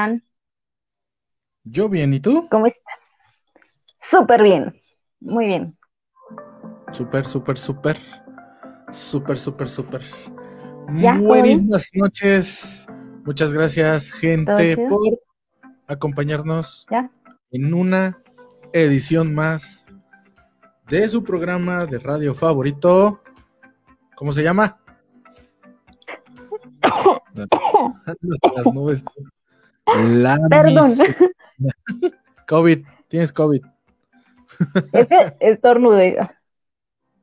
están? Yo bien, ¿y tú? ¿Cómo estás? Súper bien, muy bien. Súper, súper, súper. Súper, súper, súper. Buenísimas noches. Muchas gracias, gente, por acompañarnos ¿Ya? en una edición más de su programa de radio favorito. ¿Cómo se llama? Las nubes. La Perdón, mis- COVID, tienes COVID. es que estornudé.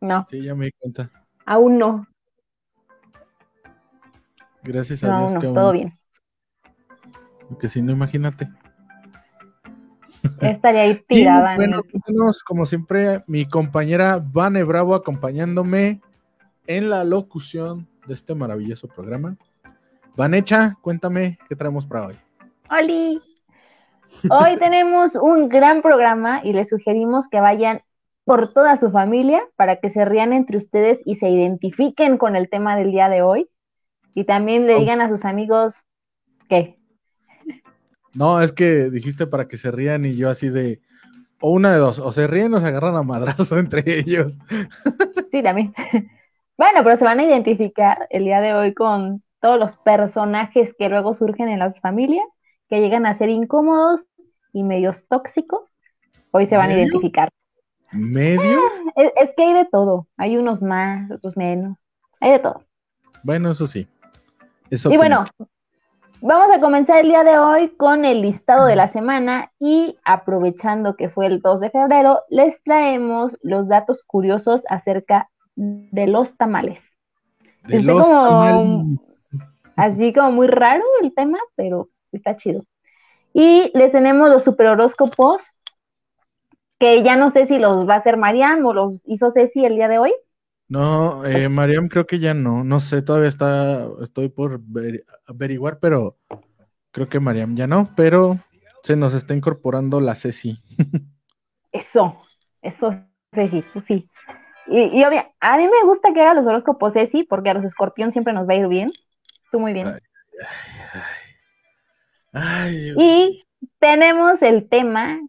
No, Sí, ya me di cuenta. aún no. Gracias a No, Dios aún que no, aún- todo bien. Porque si no, imagínate. Estaría ahí tirada. en bueno, tenemos, como siempre, mi compañera Vane Bravo acompañándome en la locución de este maravilloso programa. Vanecha, cuéntame qué traemos para hoy. ¡Holi! Hoy tenemos un gran programa y les sugerimos que vayan por toda su familia para que se rían entre ustedes y se identifiquen con el tema del día de hoy. Y también le digan a sus amigos que No, es que dijiste para que se rían y yo así de, o una de dos, o se ríen o se agarran a madrazo entre ellos. sí, también. Bueno, pero se van a identificar el día de hoy con todos los personajes que luego surgen en las familias, que llegan a ser incómodos y medios tóxicos. Hoy se van a identificar. ¿Medios? Es, es que hay de todo. Hay unos más, otros menos. Hay de todo. Bueno, eso sí. Eso Y bueno, vamos a comenzar el día de hoy con el listado de la semana y aprovechando que fue el 2 de febrero, les traemos los datos curiosos acerca de los tamales. de los como- tamales. Así como muy raro el tema, pero está chido. Y les tenemos los super horóscopos, que ya no sé si los va a hacer Mariam o los hizo Ceci el día de hoy. No, eh, Mariam creo que ya no, no sé, todavía está, estoy por ver- averiguar, pero creo que Mariam ya no, pero se nos está incorporando la Ceci. Eso, eso, Ceci, pues sí. Y, y obvia- a mí me gusta que haga los horóscopos Ceci, porque a los escorpión siempre nos va a ir bien. Tú muy bien. Ay. Ay, Y tenemos el tema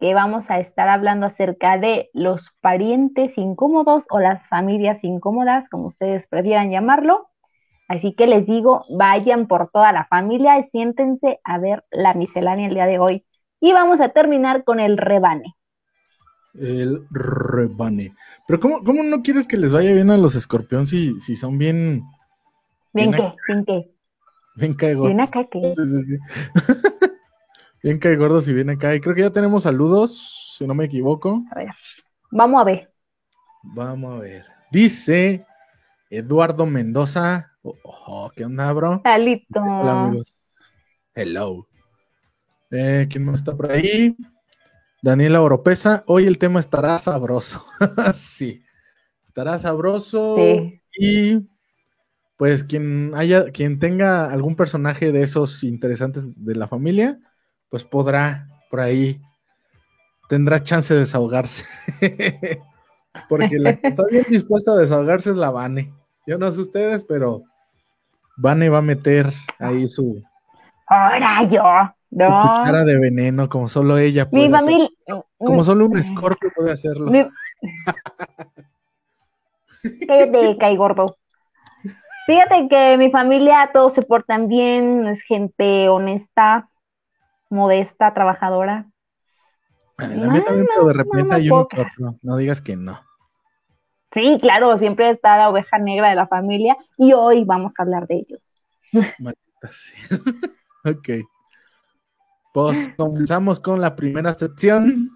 que vamos a estar hablando acerca de los parientes incómodos o las familias incómodas, como ustedes prefieran llamarlo. Así que les digo, vayan por toda la familia y siéntense a ver la miscelánea el día de hoy. Y vamos a terminar con el rebane. El rebane. Pero ¿cómo, cómo no quieres que les vaya bien a los escorpión si, si son bien, Bien Bien que, bien que, bien caegordos? bien acá. Sí, sí, sí. bien caegordos y bien acá. Y creo que ya tenemos saludos, si no me equivoco. A ver, vamos a ver. Vamos a ver. Dice Eduardo Mendoza. Oh, oh, ¿Qué onda, bro? Salito. Hola, amigos. Hello. Eh, ¿Quién más está por ahí? Daniela Oropesa. Hoy el tema estará sabroso. sí. Estará sabroso. Sí. Y pues quien haya, quien tenga algún personaje de esos interesantes de la familia, pues podrá por ahí, tendrá chance de desahogarse. Porque la que está bien dispuesta a desahogarse es la Vane. Yo no sé ustedes, pero Vane va a meter ahí su, Ahora yo. su No. cuchara de veneno, como solo ella puede Mi hacer. familia. Como solo un escorpio puede hacerlo. Mi- Cállate, cae gordo. Fíjate que mi familia todos se portan bien, es gente honesta, modesta, trabajadora. La mía también, No, pero de repente no, hay uno que otro. No digas que no. Sí, claro, siempre está la oveja negra de la familia y hoy vamos a hablar de ellos. Maldita sea. ok. Pues comenzamos con la primera sección.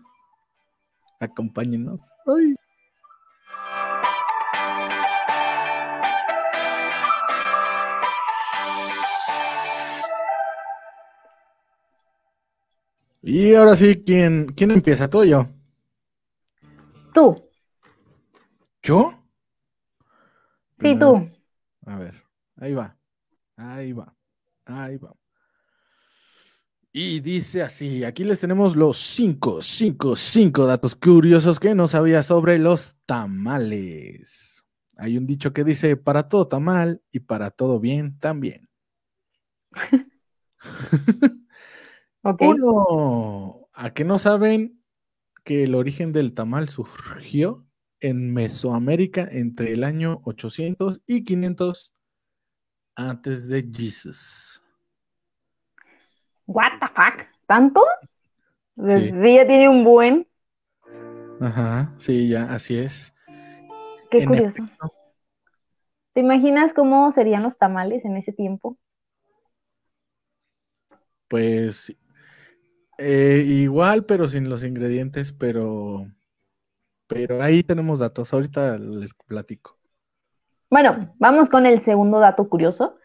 Acompáñenos. Ay. Y ahora sí, ¿quién, quién empieza? ¿Tú o yo? Tú, ¿Yo? sí, Primero. tú. A ver, ahí va, ahí va, ahí va. Y dice así, aquí les tenemos los cinco, cinco, cinco datos curiosos que no sabía sobre los tamales. Hay un dicho que dice, para todo tamal y para todo bien también. Uno, ¿a qué no saben que el origen del tamal surgió en Mesoamérica entre el año 800 y 500 antes de Jesus? What the fuck? ¿Tanto? Sí. ya tiene un buen. Ajá, sí, ya, así es. Qué curioso. ¿Te imaginas cómo serían los tamales en ese tiempo? Pues eh, igual, pero sin los ingredientes, pero, pero ahí tenemos datos. Ahorita les platico. Bueno, vamos con el segundo dato curioso.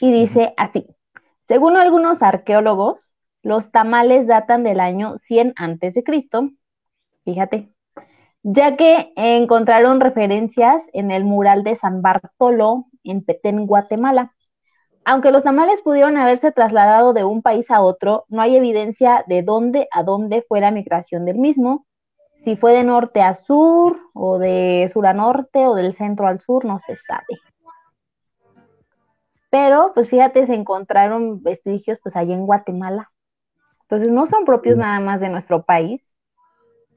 Y dice así: según algunos arqueólogos, los tamales datan del año 100 a.C. Fíjate, ya que encontraron referencias en el mural de San Bartolo en Petén, Guatemala. Aunque los tamales pudieron haberse trasladado de un país a otro, no hay evidencia de dónde a dónde fue la migración del mismo. Si fue de norte a sur, o de sur a norte, o del centro al sur, no se sabe. Pero, pues fíjate, se encontraron vestigios pues allí en Guatemala. Entonces no son propios nada más de nuestro país.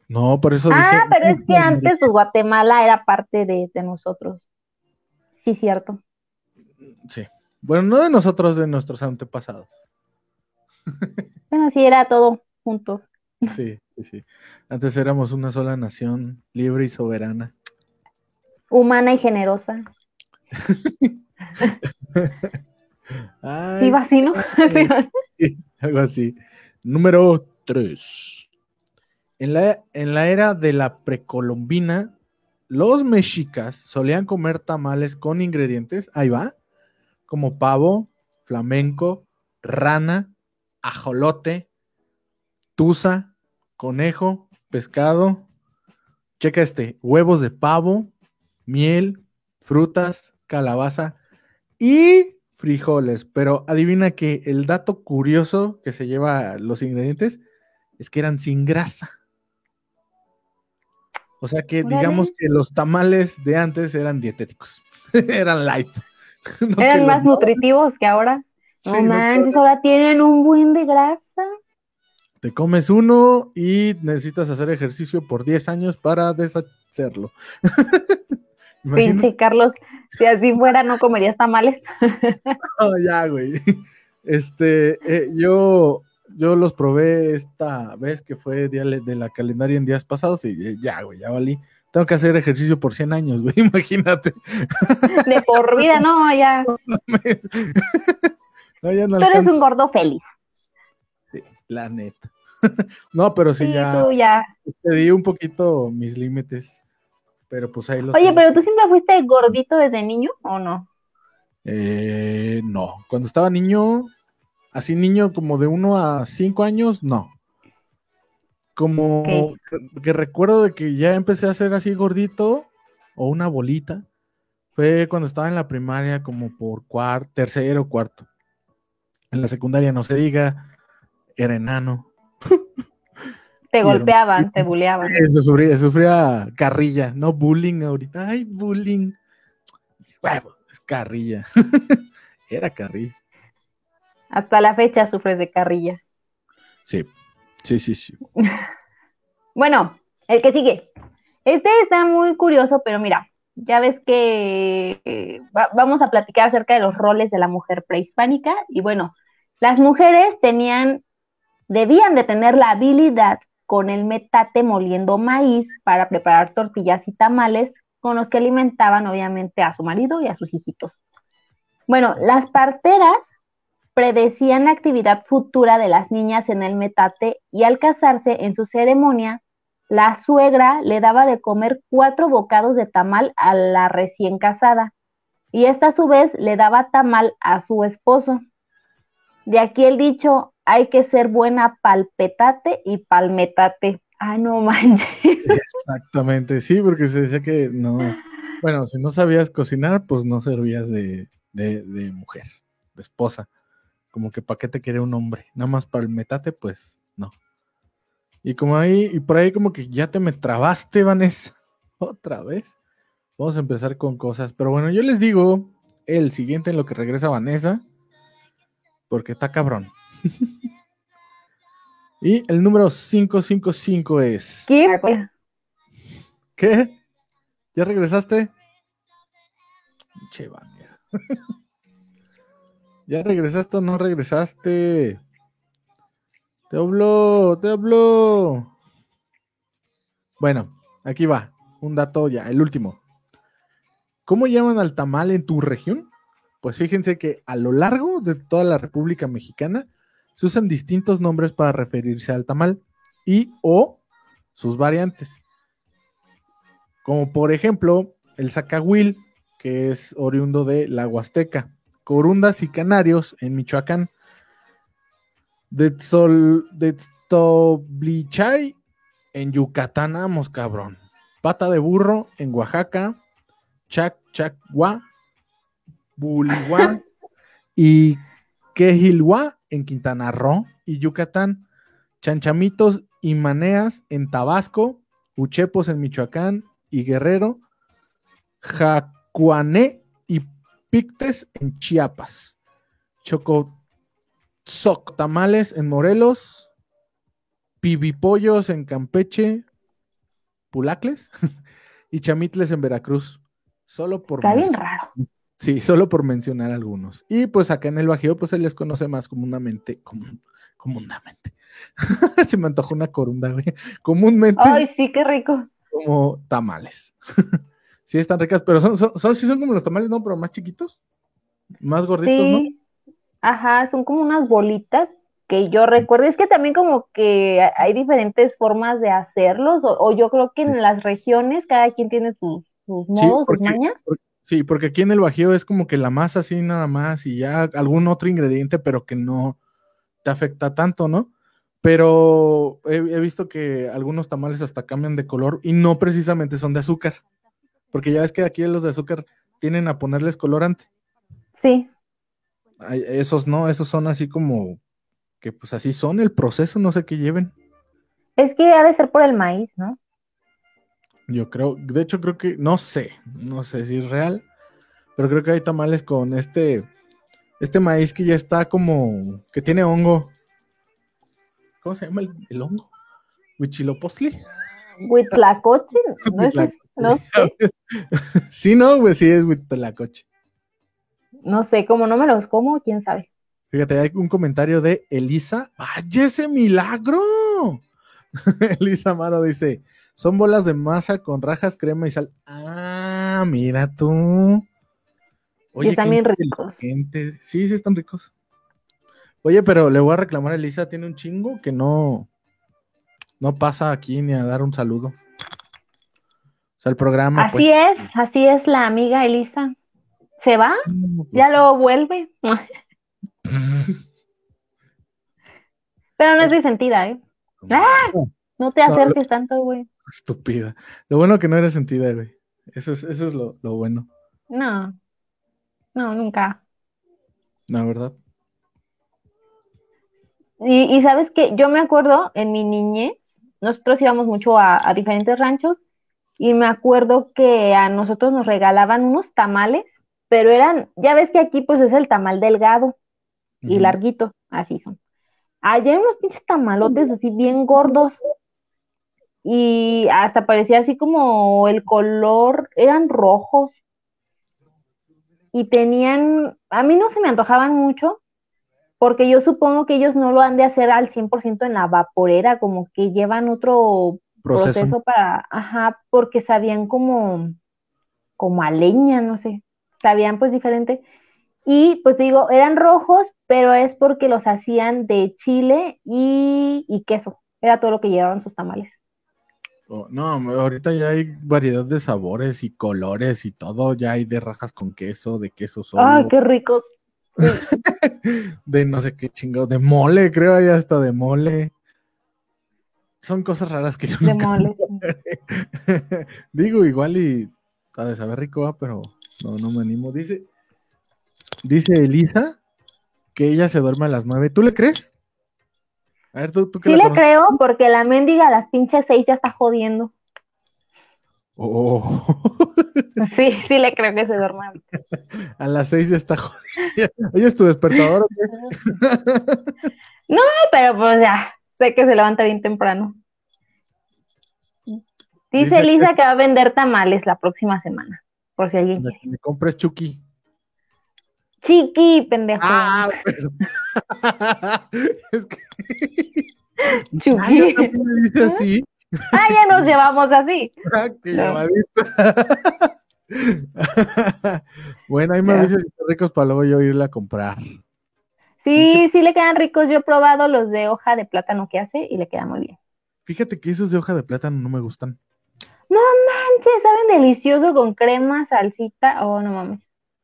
No, por eso Ah, pero es que antes pues Guatemala era parte de, de nosotros. Sí, cierto. Sí. Bueno, no de nosotros, de nuestros antepasados. Bueno, sí, era todo junto. Sí, sí, sí. Antes éramos una sola nación, libre y soberana. Humana y generosa. Ay, sí, ¿no? sí, algo así. Número 3. En la, en la era de la precolombina, los mexicas solían comer tamales con ingredientes. Ahí va como pavo, flamenco, rana, ajolote, tusa, conejo, pescado. Checa este, huevos de pavo, miel, frutas, calabaza y frijoles. Pero adivina que el dato curioso que se lleva los ingredientes es que eran sin grasa. O sea que digamos que los tamales de antes eran dietéticos, eran light. Eran más nutritivos que ahora. No manches, ahora tienen un buen de grasa. Te comes uno y necesitas hacer ejercicio por 10 años para deshacerlo. Pinche Carlos, si así fuera no comerías tamales. no, ya, güey. Este, eh, yo, yo los probé esta vez que fue día de la calendaria en días pasados y eh, ya, güey, ya valí tengo que hacer ejercicio por 100 años, güey, imagínate. De por vida, no, ya. No, ya no Tú eres un gordo feliz. Sí, la neta. no, pero sí, ya. Tú ya. Te di un poquito mis límites. Pero pues ahí los. Oye, pero tú siempre fuiste gordito desde niño o no? Eh, no. Cuando estaba niño, así niño como de uno a cinco años, no. Como que, recuerdo de que ya empecé a ser así gordito o una bolita. Fue cuando estaba en la primaria, como por cuarto, tercero, cuarto. En la secundaria no se diga, era enano. Te golpeaban, te bulleaban. Sufría, sufría carrilla, no bullying ahorita. Ay, bullying. es carrilla. era carrilla. Hasta la fecha sufres de carrilla. Sí, Sí, sí, sí. Bueno, el que sigue. Este está muy curioso, pero mira, ya ves que eh, vamos a platicar acerca de los roles de la mujer prehispánica y bueno, las mujeres tenían, debían de tener la habilidad con el metate moliendo maíz para preparar tortillas y tamales con los que alimentaban obviamente a su marido y a sus hijitos. Bueno, las parteras predecían la actividad futura de las niñas en el metate y al casarse en su ceremonia, la suegra le daba de comer cuatro bocados de tamal a la recién casada y esta a su vez le daba tamal a su esposo. De aquí el dicho, hay que ser buena palpetate y palmetate. Ah, no manches. Exactamente, sí, porque se decía que no, bueno, si no sabías cocinar, pues no servías de, de mujer, de esposa como que para qué te quiere un hombre, nada más para el metate, pues no. Y como ahí, y por ahí como que ya te me trabaste, Vanessa, otra vez. Vamos a empezar con cosas, pero bueno, yo les digo el siguiente en lo que regresa Vanessa, porque está cabrón. Y el número 555 es. ¿Qué? ¿Qué? ¿Ya regresaste? Che, Vanessa. ¿Ya regresaste o no regresaste? Te habló, te habló. Bueno, aquí va. Un dato ya, el último. ¿Cómo llaman al tamal en tu región? Pues fíjense que a lo largo de toda la República Mexicana se usan distintos nombres para referirse al tamal y o sus variantes. Como por ejemplo el zacahuil, que es oriundo de la Huasteca, corundas y canarios en Michoacán, de en Yucatán, vamos cabrón, pata de burro en Oaxaca, Chac Chacua, Buligua y Quejilwa en Quintana Roo y Yucatán, Chanchamitos y Maneas en Tabasco, Uchepos en Michoacán. Y Guerrero, Jacuané y Pictes en Chiapas, Chocozoc Tamales en Morelos, Pibipollos en Campeche, Pulacles y Chamitles en Veracruz. Solo por Está bien raro. Sí, solo por mencionar algunos. Y pues acá en el Bajío, pues se les conoce más comúnmente, común, comúnmente. se me antojó una corunda, güey. Comúnmente. Ay, sí, qué rico. Como tamales. sí, están ricas, pero son, son, son, sí son como los tamales, ¿no? Pero más chiquitos, más gorditos, ¿no? Sí. Ajá, son como unas bolitas que yo recuerdo. Es que también como que hay diferentes formas de hacerlos, o, o yo creo que en las regiones cada quien tiene sus, sus Sí, modos, porque- sus mañas. sí, porque aquí en el Bajío es como que la masa así nada más y ya algún otro ingrediente, pero que no te afecta tanto, ¿no? Pero he, he visto que algunos tamales hasta cambian de color y no precisamente son de azúcar, porque ya ves que aquí los de azúcar tienen a ponerles colorante. Sí, Ay, Esos no, esos son así como que pues así son el proceso, no sé qué lleven. es que ha de ser por el maíz, ¿no? Yo creo, de hecho creo que, no sé, no sé si es real, pero creo que hay tamales con este, este maíz que ya está como, que tiene hongo. ¿Cómo se llama el, el hongo? Huichilopochtli. Huitlacoche, no, es-. No sé, sí, no, güey, sí es Huitlacoche. no sé, como no me los como, quién sabe. Fíjate, hay un comentario de Elisa. ¡Vaya ese milagro! Elisa Amaro dice: Son bolas de masa con rajas, crema y sal. Ah, mira tú. están qué bien ricos. Sí, sí, están ricos. Oye, pero le voy a reclamar a Elisa, tiene un chingo que no, no pasa aquí ni a dar un saludo. O sea, el programa, Así pues. es, así es la amiga Elisa. ¿Se va? no, pues, Ya lo vuelve. Pero no es resentida, ¿eh? ¡Ah! No te No, acerques tanto, güey. Estúpida. Lo bueno que no eres sentida, güey. Eso es, eso es lo, lo bueno. No, no, nunca. La verdad. Y, y sabes que yo me acuerdo en mi niñez, nosotros íbamos mucho a, a diferentes ranchos y me acuerdo que a nosotros nos regalaban unos tamales, pero eran, ya ves que aquí pues es el tamal delgado y larguito, así son. Allá hay unos pinches tamalotes así bien gordos y hasta parecía así como el color, eran rojos y tenían, a mí no se me antojaban mucho porque yo supongo que ellos no lo han de hacer al 100% en la vaporera, como que llevan otro Proceso. proceso para, ajá, porque sabían como, como a leña, no sé, sabían pues diferente. Y pues digo, eran rojos, pero es porque los hacían de chile y, y queso. Era todo lo que llevaban sus tamales. Oh, no, ahorita ya hay variedad de sabores y colores y todo. Ya hay de rajas con queso, de queso solo, Ay, qué rico. de no sé qué chingo, de mole, creo, hay hasta de mole. Son cosas raras que yo De nunca. Digo, igual y ha de saber rico, pero no, no me animo. Dice, dice Elisa que ella se duerme a las nueve. ¿Tú le crees? A ver, tú, tú que Sí le conoces. creo, porque la mendiga a las pinches seis ya está jodiendo. Oh, Sí, sí le creo que se duerma. a las seis ya está jodida. Oye, ¿es tu despertador o qué? Pero pues ya, sé que se levanta bien temprano. Dice, Dice Elisa que va a vender tamales la próxima semana, por si alguien quiere. Me compres Chucky. Chiqui, pendejo. Ah, perdón. es que. Chucky. Ay, ¿por qué me dice así? Ah, ya nos llevamos así. Ah, qué No. bueno, ahí me avisas si ricos para luego yo irla a comprar. Sí, sí le quedan ricos. Yo he probado los de hoja de plátano que hace y le quedan muy bien. Fíjate que esos de hoja de plátano no me gustan. Manches, saben delicioso con crema, salsita. Oh, no mames.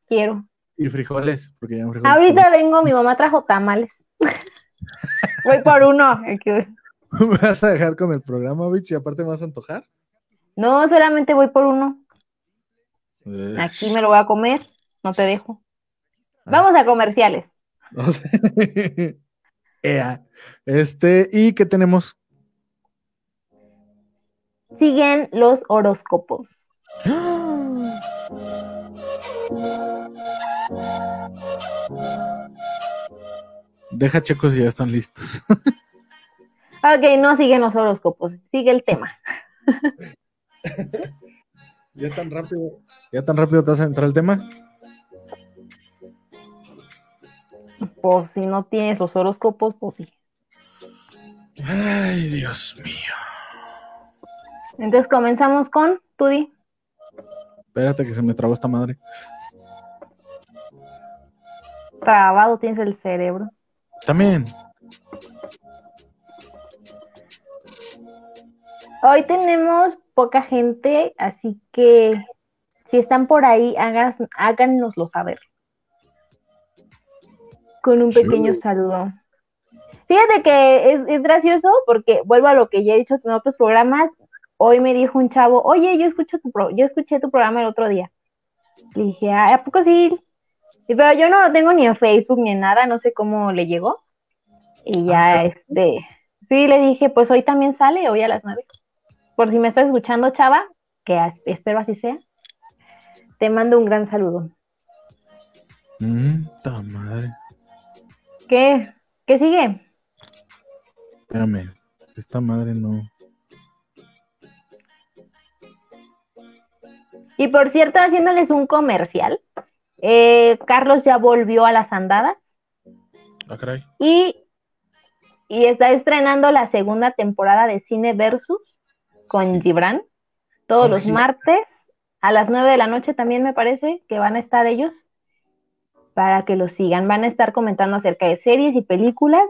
Quiero. Y frijoles, porque ya frijoles. Ahorita vengo, mi mamá trajo tamales. Voy por uno. ¿Me vas a dejar con el programa, bitch? Y aparte me vas a antojar. No, solamente voy por uno. Aquí me lo voy a comer. No te dejo. Ah. Vamos a comerciales. No sé. Ea. Este, ¿y qué tenemos? Siguen los horóscopos. Deja checos si ya están listos. Ok, no siguen los horóscopos. Sigue el tema. ya tan rápido. Ya tan rápido te vas a entrar al tema. Pues si no tienes los horóscopos, pues sí. Ay, Dios mío. Entonces comenzamos con Tudi. Espérate que se me trabó esta madre. Trabado tienes el cerebro. También. Hoy tenemos poca gente, así que si están por ahí, hagas, háganoslo saber. Con un Sí. pequeño saludo. Fíjate que es, es gracioso porque vuelvo a lo que ya he dicho en otros programas. Hoy me dijo un chavo, oye, yo escucho tu pro- yo escuché tu programa el otro día. Le dije, "Ah, ¿a poco sí? Pero yo no lo tengo ni en Facebook ni en nada, no sé cómo le llegó. Y ya, Ah, este, sí, le dije, pues hoy también sale, hoy a las nueve. Por si me estás escuchando, chava, que espero así sea, te mando un gran saludo. Mm, ta madre. ¿Qué? ¿Qué sigue? Espérame. Esta madre no. Y por cierto, haciéndoles un comercial, eh, Carlos ya volvió a las andadas Ah, caray. y, y está estrenando la segunda temporada de Cine Versus con Sí. Gibran, todos Con los Gibran. martes a las 9 de la noche también me parece que van a estar ellos para que los sigan. Van a estar comentando acerca de series y películas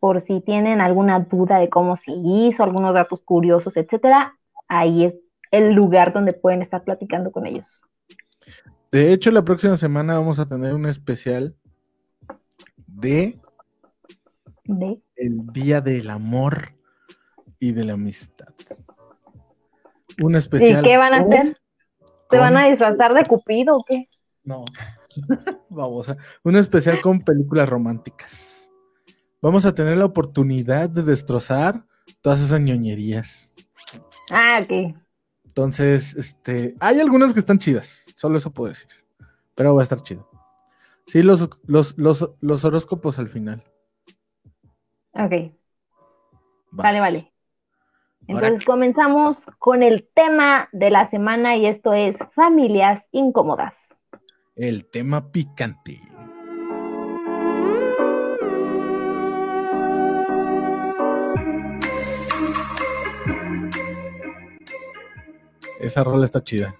por si tienen alguna duda de cómo se hizo, algunos datos curiosos, etcétera. Ahí es el lugar donde pueden estar platicando con ellos. De hecho, la próxima semana vamos a tener un especial de De- el Día del Amor y de la Amistad. Un ¿Y especial. qué van a hacer? ¿Se van a disfrazar de Cupido o qué? No. Vamos. Un especial con películas románticas. Vamos a tener la oportunidad de destrozar todas esas ñoñerías. Ah, ok. Entonces, este, hay algunas que están chidas, solo eso puedo decir. Pero va a estar chido. Sí, los, los, los, los horóscopos al final. Ok, Va. vale, vale. Entonces comenzamos con el tema de la semana y esto es familias incómodas. El tema picante. Esa rola está chida.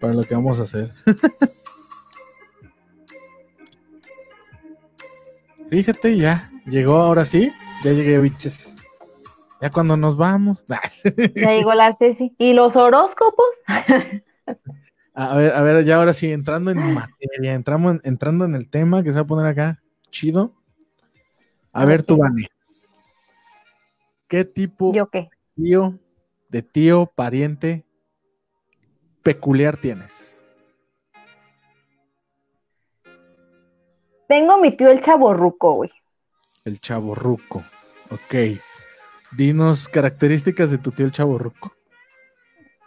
Para lo que vamos a hacer. Fíjate, ya. Llegó ahora sí. Ya llegué, biches. Ya cuando nos vamos. Ya llegó la Ceci. ¿Y los horóscopos? A ver, a ver, ya ahora sí, entrando en materia, entramos en- entrando en el tema que se va a poner acá, chido. A ver, tú. Vane. ¿Qué tipo ¿Yo qué? tío, de tío, pariente peculiar tienes? Tengo mi tío el chaborruco, güey. El chaborruco. Ok. Dinos características de tu tío el chaborruco.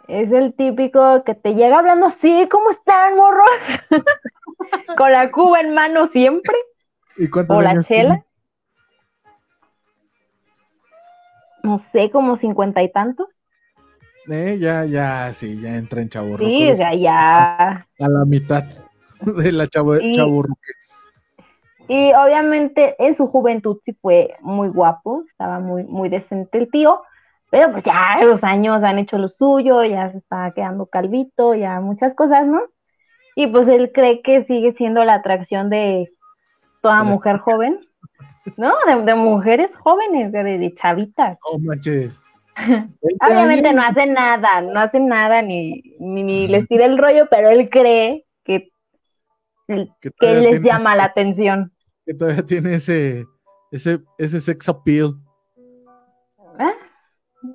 Es el típico que te llega hablando, sí, ¿cómo están, morro? Con la cuba en mano siempre. ¿Y cuántos O la chela. no sé, como cincuenta y tantos. Eh, ya, ya, sí, ya entra en chavo Sí, sea, ya. A la mitad de la chavorruques. Y obviamente en su juventud sí fue muy guapo, estaba muy, muy decente el tío, pero pues ya los años han hecho lo suyo, ya se está quedando calvito, ya muchas cosas, ¿no? Y pues él cree que sigue siendo la atracción de toda las mujer joven, ¿no? De, de mujeres jóvenes, de, de chavitas. No manches. 20 Obviamente no hace nada, no hace nada ni, ni, ni les tira el rollo, pero él cree que, que les tiene- llama la atención. Que todavía tiene ese, ese, ese sex appeal.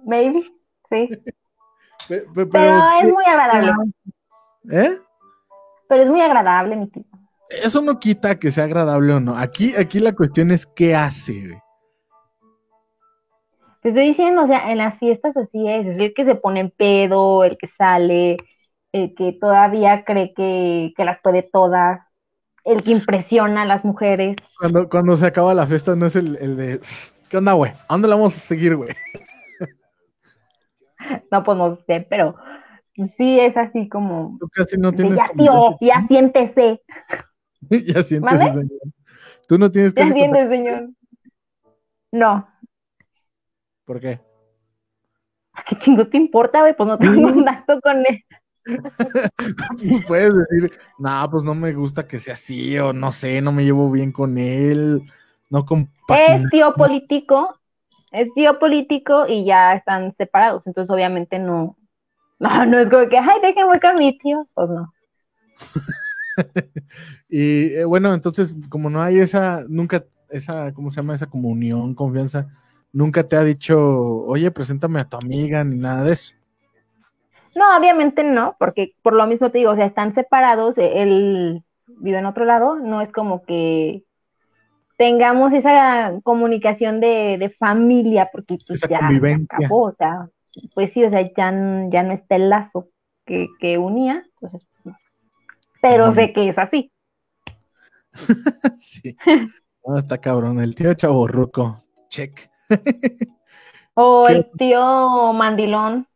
Maybe, sí. Pe- pe- Pero, Pero es muy agradable. ¿eh? Pero es muy agradable, mi tío. Eso no quita que sea agradable o no. Aquí, aquí la cuestión es qué hace, güey. Te estoy diciendo, o sea, en las fiestas así es. Es el que se pone en pedo, el que sale, el que todavía cree que, que las puede todas, el que impresiona a las mujeres. Cuando, cuando se acaba la fiesta no es el, el de ¿qué onda, güey? ¿A dónde la vamos a seguir, güey? No, pues no sé, pero sí es así como. Tú casi no tienes ya, tío, ya siéntese. ya sientes, ¿Mande? señor. Tú no tienes Ya casi siéntese, señor. No. ¿Por qué? ¿Qué chingo te importa, güey? Pues no tengo contacto con él. Pues puedes decir, no, pues no me gusta que sea así, o no sé, no me llevo bien con él, no compagina. Es tío político, es tío político y ya están separados, entonces obviamente no, no, no es como que, ay, déjenme con mi tío, pues no. Y eh, bueno, entonces, como no hay esa, nunca, esa, ¿cómo se llama? Esa comunión, confianza, nunca te ha dicho, oye, preséntame a tu amiga, ni nada de eso. No, obviamente no, porque por lo mismo te digo, o sea, están separados, eh, él vive en otro lado, no es como que tengamos esa comunicación de, de familia, porque pues ya, ya acabó, o sea, pues sí, o sea, ya, ya no está el lazo que, que unía, entonces, pero sé que es así. sí. No, está cabrón, el tío chaborruco. Check. O ¿Qué? el tío mandilón.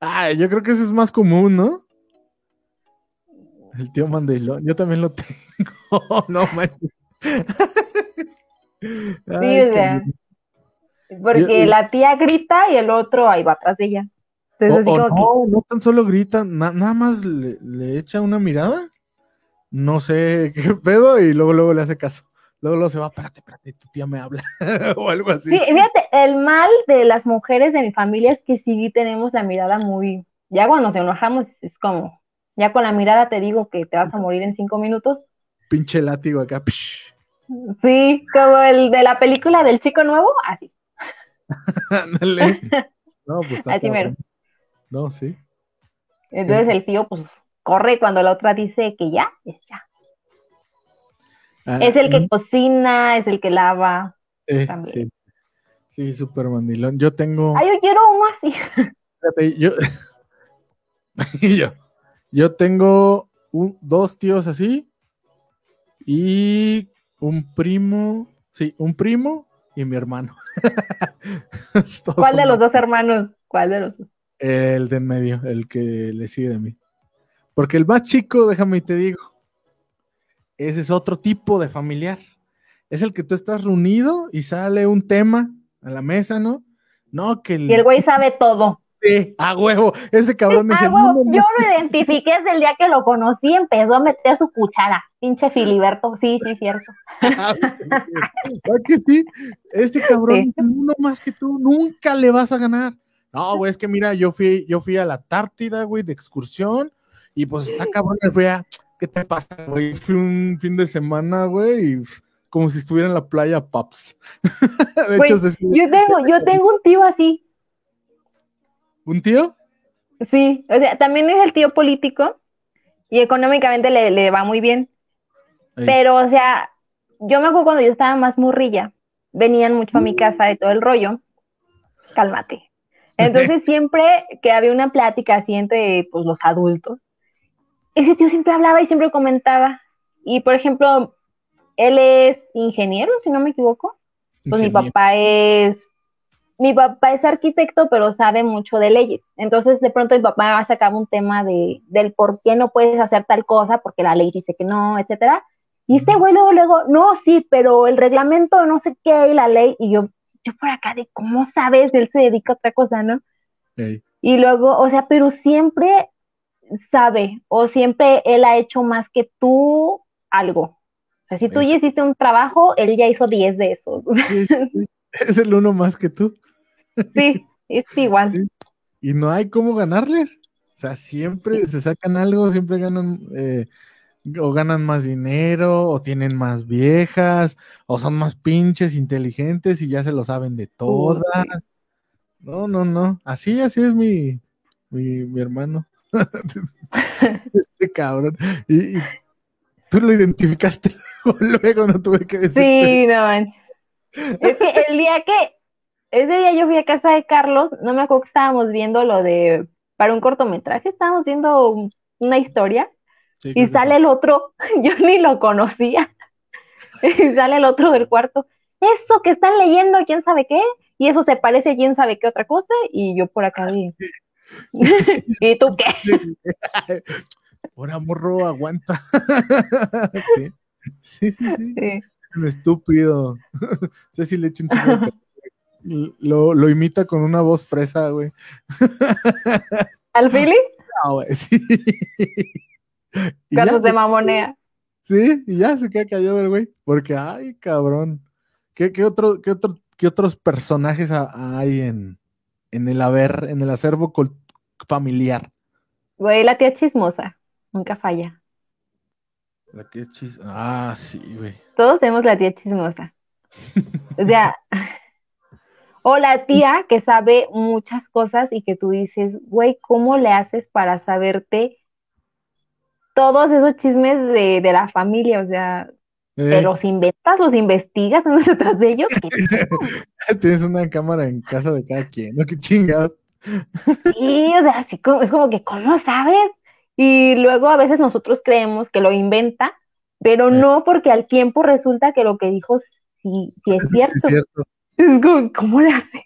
Ah, yo creo que eso es más común, ¿no? El tío Mandilón, yo también lo tengo. no manches. Sí, Ay, o sea, cabrón. porque Yo- la tía grita y el otro ahí va atrás de ella. Entonces, O- así o como no, no tan solo grita, na- nada más le, le echa una mirada, no sé qué pedo, y luego, luego le hace caso. Luego, luego se va, espérate, espérate, tu tía me habla, o algo así. sí, fíjate, el mal de las mujeres de mi familia es que sí tenemos la mirada muy, ya cuando nos enojamos es como, ya con la mirada te digo que te vas a morir en cinco minutos. Pinche látigo acá. psh. Sí, como el de la película del chico nuevo, así. Ándale. No, pues está Así mero. No, sí. Entonces el tío pues corre cuando la otra dice que ya, es ya. Ah, Es el que cocina, es el que lava. sí, también. sí. Sí, súper mandilón. Yo tengo. Ay, yo quiero uno así. Yo, yo, yo tengo un- dos tíos así y un primo, sí, un primo y mi hermano. ¿Cuál de los dos hermanos? ¿Cuál de los dos? El de en medio, el que le sigue de mí. Porque el más chico, déjame y te digo, ese es otro tipo de familiar. Es el que tú estás reunido y sale un tema a la mesa, ¿no? No, que el... Y el güey sabe todo. Sí, a huevo, ese cabrón es Ah, el huevo, uno yo lo identifiqué desde el día que lo conocí, empezó a meter su cuchara. Pinche Filiberto, sí, sí, cierto. ¿Verdad que sí? Este cabrón Sí. uno más que tú, nunca le vas a ganar. No, güey, es que mira, yo fui, yo fui a la Tártida, güey, de excursión, y pues está cabrón, me fui a, ¿qué te pasa, güey? Fui un fin de semana, güey, y como si estuviera en la playa Paps. de Güey, hecho, se- Yo tengo, yo tengo un tío así, ¿un tío? sí, o sea, también es el tío político y económicamente le, le va muy bien, pero, o sea, yo me acuerdo cuando yo estaba más morrilla, venían mucho a Mm. mi casa de todo el rollo, cálmate. Entonces siempre que había una plática así entre pues, los adultos, ese tío siempre hablaba y siempre comentaba. Y por ejemplo, él es ingeniero, si no me equivoco. Pues mi papá es mi papá es arquitecto, pero sabe mucho de leyes. Entonces, de pronto mi papá a sacar un tema de, del por qué no puedes hacer tal cosa, porque la ley dice que no, etcétera. Y este güey luego, luego, no, sí, pero el reglamento no sé qué y la ley. Y yo, yo por acá de, ¿cómo sabes? Él se dedica a otra cosa, ¿no? Y luego, o sea, pero siempre sabe, o siempre él ha hecho más que tú algo. O sea, si tú ya hiciste un trabajo, él ya hizo 10 de esos. es el uno más que tú. Sí, es igual. Y no hay cómo ganarles. O sea, siempre se sacan algo, siempre ganan, eh, o ganan más dinero, o tienen más viejas, o son más pinches inteligentes y ya se lo saben de todas. No, no, no. Así, así es mi, mi, hermano. este cabrón. Y, tú lo identificaste luego, no tuve que decir. Sí, no Es que el día que, ese día yo fui a casa de Carlos, no me acuerdo que estábamos viendo lo de, para un cortometraje, estábamos viendo una historia y sale el otro, yo ni lo conocía, y sale el otro del cuarto, eso que están leyendo, quién sabe qué, y eso se parece a quién sabe qué otra cosa, y yo por acá vi. ¿Y tú qué? Por morro, aguanta. sí. Sí, sí, sí. Un estúpido. sé si le echo un lo, lo imita con una voz fresa, güey. ¿Al Philly? No, güey, sí. Carlos de mamonea. Sí, y ya se queda callado el güey. Porque, ay, cabrón. ¿Qué, qué otro, qué otro ¿qué otros personajes hay en, en el haber, en el acervo familiar? Güey, la tía chismosa, nunca falla. La tía chismosa, ah, sí, güey. Todos tenemos la tía chismosa. o sea, o la tía que sabe muchas cosas y que tú dices, güey, ¿cómo le haces para saberte todos esos chismes de, de la familia? O sea, ¿Te eh. los inventas, los investigas en detrás de ellos? Tienes una cámara en casa de cada quien, ¿no? Qué chingados. Sí, o sea, así como, es como que, ¿cómo sabes? Y luego a veces nosotros creemos que lo inventa, pero eh. no porque al tiempo resulta que lo que dijo sí, sí es cierto. es cierto. Como, ¿cómo le hace?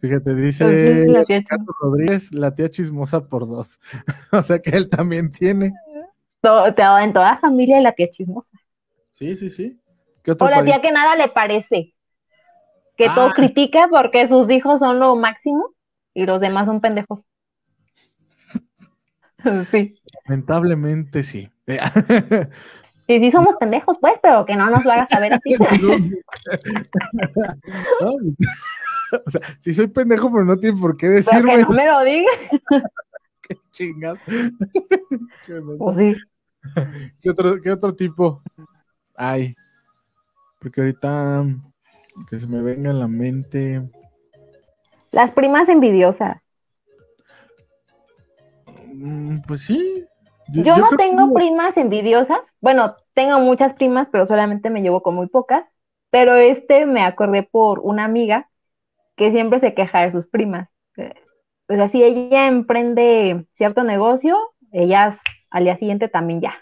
Fíjate, dice Carlos Rodríguez, la tía chismosa por dos. o sea que él también tiene en toda la familia la tía chismosa. Sí, sí, sí. o la tía que nada le parece. Que todo ah. critica porque sus hijos son lo máximo y los demás son pendejos. sí. Lamentablemente sí. Sí, sí somos pendejos, pues, pero que no nos lo hagas saber así. o sea, sí soy pendejo, pero no tiene por qué decirme. no me lo digas. qué chingado. pues sí. ¿Qué otro, ¿Qué otro tipo hay? Porque ahorita que se me venga en la mente. Las primas envidiosas. Mm, pues sí. Yo, no tengo primas envidiosas. Bueno, tengo muchas primas, pero solamente me llevo con muy pocas. Pero este me acordé por una amiga que siempre se queja de sus primas. Pues así ella emprende cierto negocio, ellas al día siguiente también ya.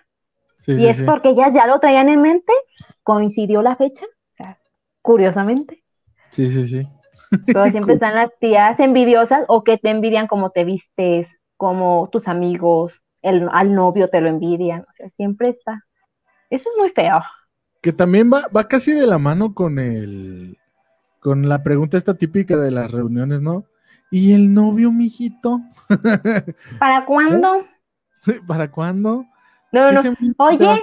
y es porque ellas ya lo traían en mente, coincidió la fecha, o sea, curiosamente. Sí, sí, sí. Pero siempre están las tías envidiosas o que te envidian como te vistes, como tus amigos, el, al novio te lo envidian, o sea, siempre está. Eso es muy feo. Que también va, va casi de la mano con el, con la pregunta esta típica de las reuniones, ¿no? ¿Y el novio, mijito? ¿Para cuándo? ¿Para cuándo? No, no, Oye,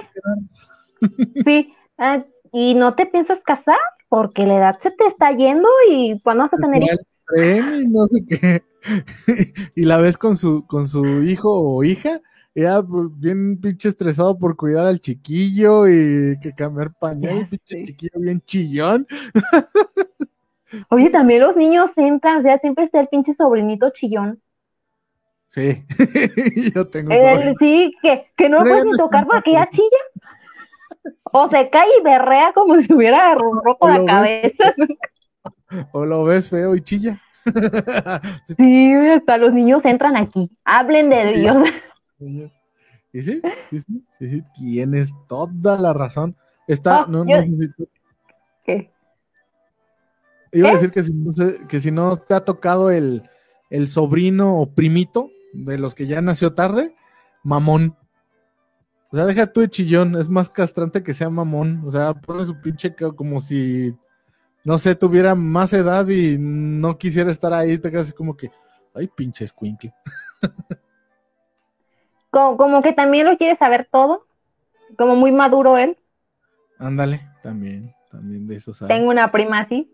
sí, ah, ¿y no te piensas casar? Porque la edad se te está yendo y cuándo vas a tener hijos. no sé qué. y la ves con su, con su hijo o hija, ya pues, bien pinche estresado por cuidar al chiquillo y que cambiar pañal, pinche chiquillo bien chillón. Oye, también los niños entran, o sea, siempre está el pinche sobrinito chillón. Sí, yo tengo. Eh, sí, que, que no lo puedes ni tocar porque ya chilla. O se cae y berrea como si hubiera roto la cabeza. o lo ves feo y chilla. sí, hasta los niños entran aquí. Hablen de Dios. Y sí, sí, sí, sí, sí, tienes toda la razón. Está, oh, no, no ¿Qué? Iba a ¿Eh? decir que si, no se- que si no te ha tocado el, el sobrino o primito de los que ya nació tarde, mamón. O sea, deja tú de chillón, es más castrante que sea mamón. O sea, pone su pinche como si, no sé, tuviera más edad y no quisiera estar ahí, te quedas así como que, ay, pinche escuincle. Como, como que también lo quiere saber todo, como muy maduro él. Ándale, también, también de eso sabes. Tengo una prima así.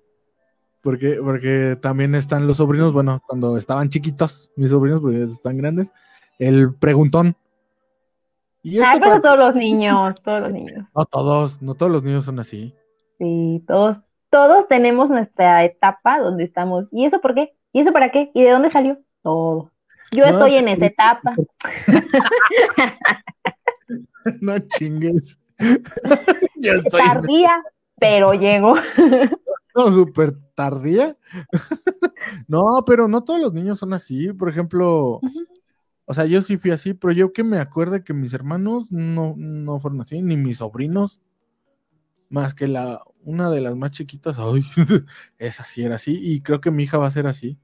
Porque, porque también están los sobrinos, bueno, cuando estaban chiquitos, mis sobrinos, porque están grandes, el preguntón. ¿Y esto Ay, pero para- todos los niños, todos los niños. No todos, no todos los niños son así. Sí, todos, todos tenemos nuestra etapa donde estamos. ¿Y eso por qué? ¿Y eso para qué? ¿Y de dónde salió? Todo. Yo No, estoy en pero- esa etapa. no chingues. Yo estoy Tardía, pero llego. no, súper tardía. no, pero no todos los niños son así. Por ejemplo, o sea, yo sí fui así, pero yo que me acuerde que mis hermanos no, no fueron así, ni mis sobrinos, más que la una de las más chiquitas, ay, esa sí era así, y creo que mi hija va a ser así.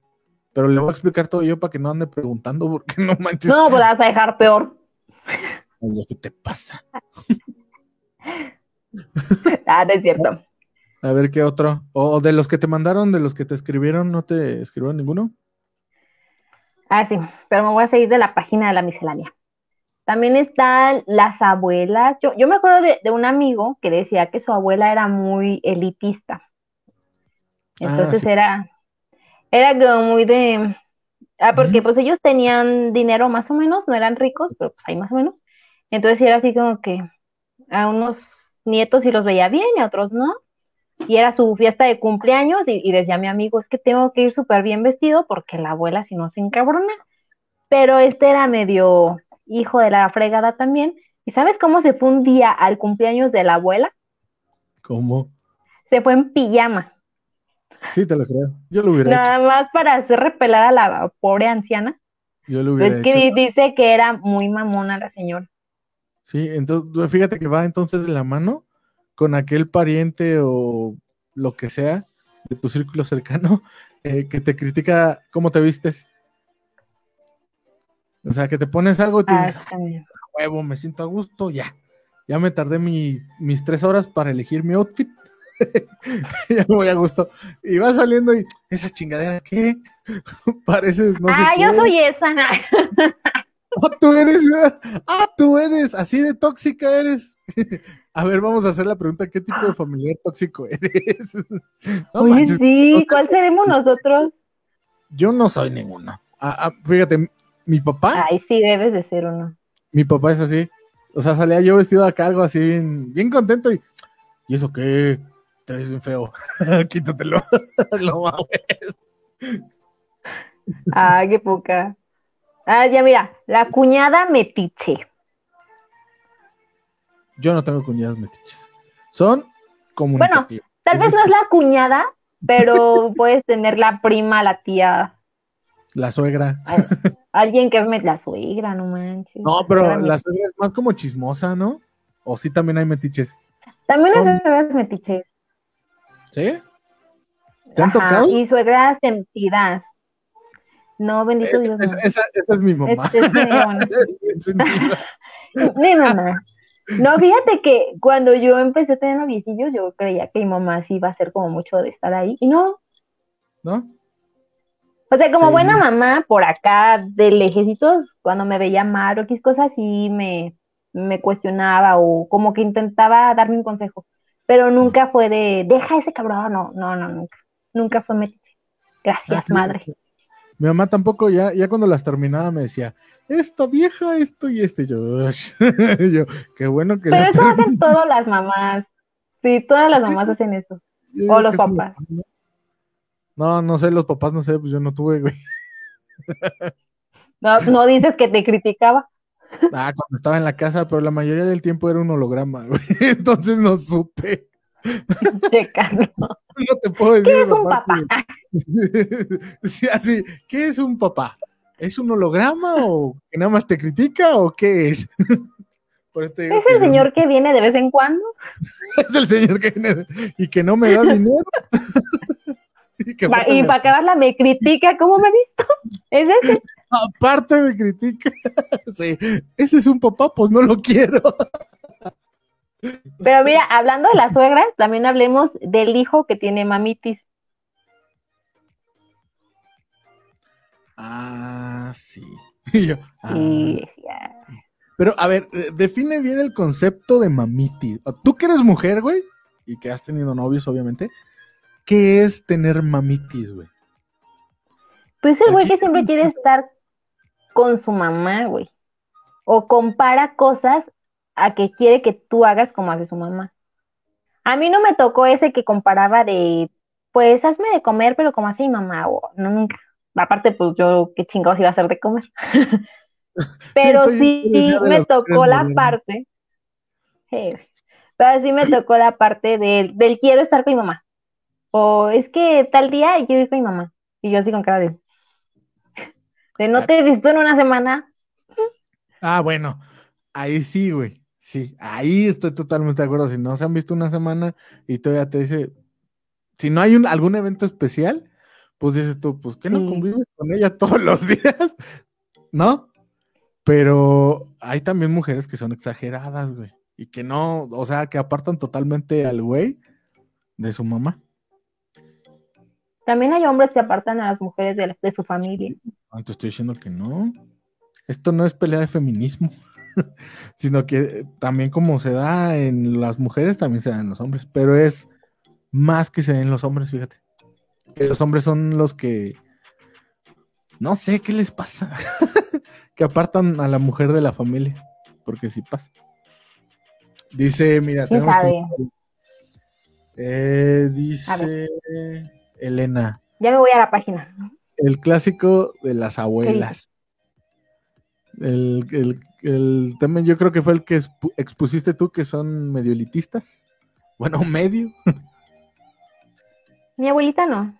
Pero le voy a explicar todo yo para que no ande preguntando, porque no manches. No, pues la vas a dejar peor. Oye, ¿qué te pasa? Ah, no es cierto. A ver qué otro. O de los que te mandaron, de los que te escribieron, ¿no te escribieron ninguno? Ah, sí, pero me voy a seguir de la página de la miscelánea. También están las abuelas. Yo, yo me acuerdo de, de un amigo que decía que su abuela era muy elitista. Entonces sí. era, era como muy de... Ah, porque pues ellos tenían dinero más o menos, no eran ricos, pero pues ahí más o menos. Entonces era así como que a unos nietos sí los veía bien y a otros no. Y era su fiesta de cumpleaños y, y decía mi amigo, es que tengo que ir súper bien vestido porque la abuela si no se encabrona. Pero este era medio hijo de la fregada también. ¿Y sabes cómo se fue un día al cumpleaños de la abuela? ¿Cómo? Se fue en pijama, Sí, te lo creo. Yo lo hubiera nada más para hacer repelar a la pobre anciana. Yo lo hubiera Es que hecho. dice que era muy mamona la señora. Sí, entonces, fíjate que va entonces de la mano con aquel pariente o lo que sea de tu círculo cercano eh, que te critica cómo te vistes. O sea, que te pones algo y tú Ah, dices, también. "A huevo, me siento a gusto, ya. Ya me tardé mi- mis tres horas para elegir mi outfit. ya me voy a gusto. Y va saliendo y esa chingadera, ¿qué? Pareces, no ah, yo soy esa. Ah, tú eres, ah, tú eres, así de tóxica eres. A ver, vamos a hacer la pregunta, ¿qué tipo de familiar tóxico eres? No Oye, manches, sí, no. ¿cuál seremos nosotros? yo no soy ninguno. Ah, ah, fíjate, mi papá, Ay, sí, debes de ser uno. mi papá es así. O sea, salía yo vestido acá, algo así, bien, bien contento y, ¿y eso qué? Te ves bien feo. Quítatelo. Lo mames. Ah, qué poca. Ah, ya mira, la cuñada metiche. Yo no tengo cuñadas metiches. Son comunicativos. Tal Es vez no es la cuñada, pero puedes tener la prima, la tía, La suegra. alguien que es met- la suegra, no manches. No, pero la suegra es más como chismosa, ¿no? O sí también hay metiches. También son- suegras metiches. ¿Sí? ¿Te han Ajá, tocado? Y suegras sentidas. No, bendito Es- Dios. es- no. esa, esa es mi mamá. Es- es. Es. Mi mamá. No, fíjate que cuando yo empecé a tener noviecillos, yo creía que mi mamá sí iba a ser como mucho de estar ahí. Y no, ¿No? o sea, como Sí. buena mamá, por acá de lejecitos, cuando me veía mal o X cosas, sí me, me cuestionaba o como que intentaba darme un consejo. Pero nunca fue de, deja ese cabrón. No, no, no, nunca. Nunca fue metiche. Gracias, Ah, madre. Mi mamá tampoco, ya, ya cuando las terminaba me decía, esta vieja, esto y este. Yo, yo qué bueno que Pero eso hacen todas las mamás. Sí, todas las mamás hacen eso. Yo o los papás. No, no sé, los papás no sé, pues yo no tuve, güey. No, no dices que te criticaba. Ah, cuando estaba en la casa, pero la mayoría del tiempo era un holograma, güey. Entonces no supe. Che, Carlos. No te puedo decir. ¿Qué es un parte, papá? Sí, así, ¿qué es un papá? ¿Es un holograma o que nada más te critica o qué es? Por ¿Es el señor que viene de vez en cuando? es el señor que viene y que no me da dinero. Y, y me- para acabarla me critica, ¿cómo me he visto? Es ese. Aparte me critica. sí, ese es un papá, pues no lo quiero. Pero mira, hablando de las suegras, también hablemos del hijo que tiene mamitis. Ah, sí. Y yo, ah. Y decía, Pero, a ver, eh, define bien el concepto de mamitis. Tú que eres mujer, güey, y que has tenido novios, obviamente, ¿qué es tener mamitis, güey? Pues el güey que siempre quiere estar con su mamá, güey. O compara cosas a que quiere que tú hagas como hace su mamá. A mí no me tocó ese que comparaba de, pues hazme de comer, pero como hace mi mamá, o no, nunca. Aparte, pues yo, qué chingados iba a hacer de comer. Pero sí, me tocó la parte. Pero sí me tocó la parte del, del quiero estar con mi mamá. O es que tal día quiero ir con mi mamá. Y yo así con cara de. De no te he visto en una semana. Ah, bueno, ahí sí, güey. Sí, ahí estoy totalmente de acuerdo. Si no se han visto una semana y todavía te dice, si no hay un, algún evento especial, pues dices tú, pues que no Sí. convives con ella todos los días, ¿no? Pero hay también mujeres que son exageradas, güey. Y que no, o sea, que apartan totalmente al güey de su mamá. También hay hombres que apartan a las mujeres de, la- de su familia. Ah, Te estoy diciendo que no. Esto no es pelea de feminismo, sino que también como se da en las mujeres, también se da en los hombres, pero es más que se da en los hombres, fíjate. Que los hombres son los que no sé qué les pasa, que apartan a la mujer de la familia, porque sí pasa. Dice, mira, ¿Quién tenemos comentarios. Eh, dice Elena. Ya me voy a la página. El clásico de las abuelas. El, el, el tema yo creo que fue el que expu- expusiste tú, que son medio elitistas. Bueno, medio. Mi abuelita no.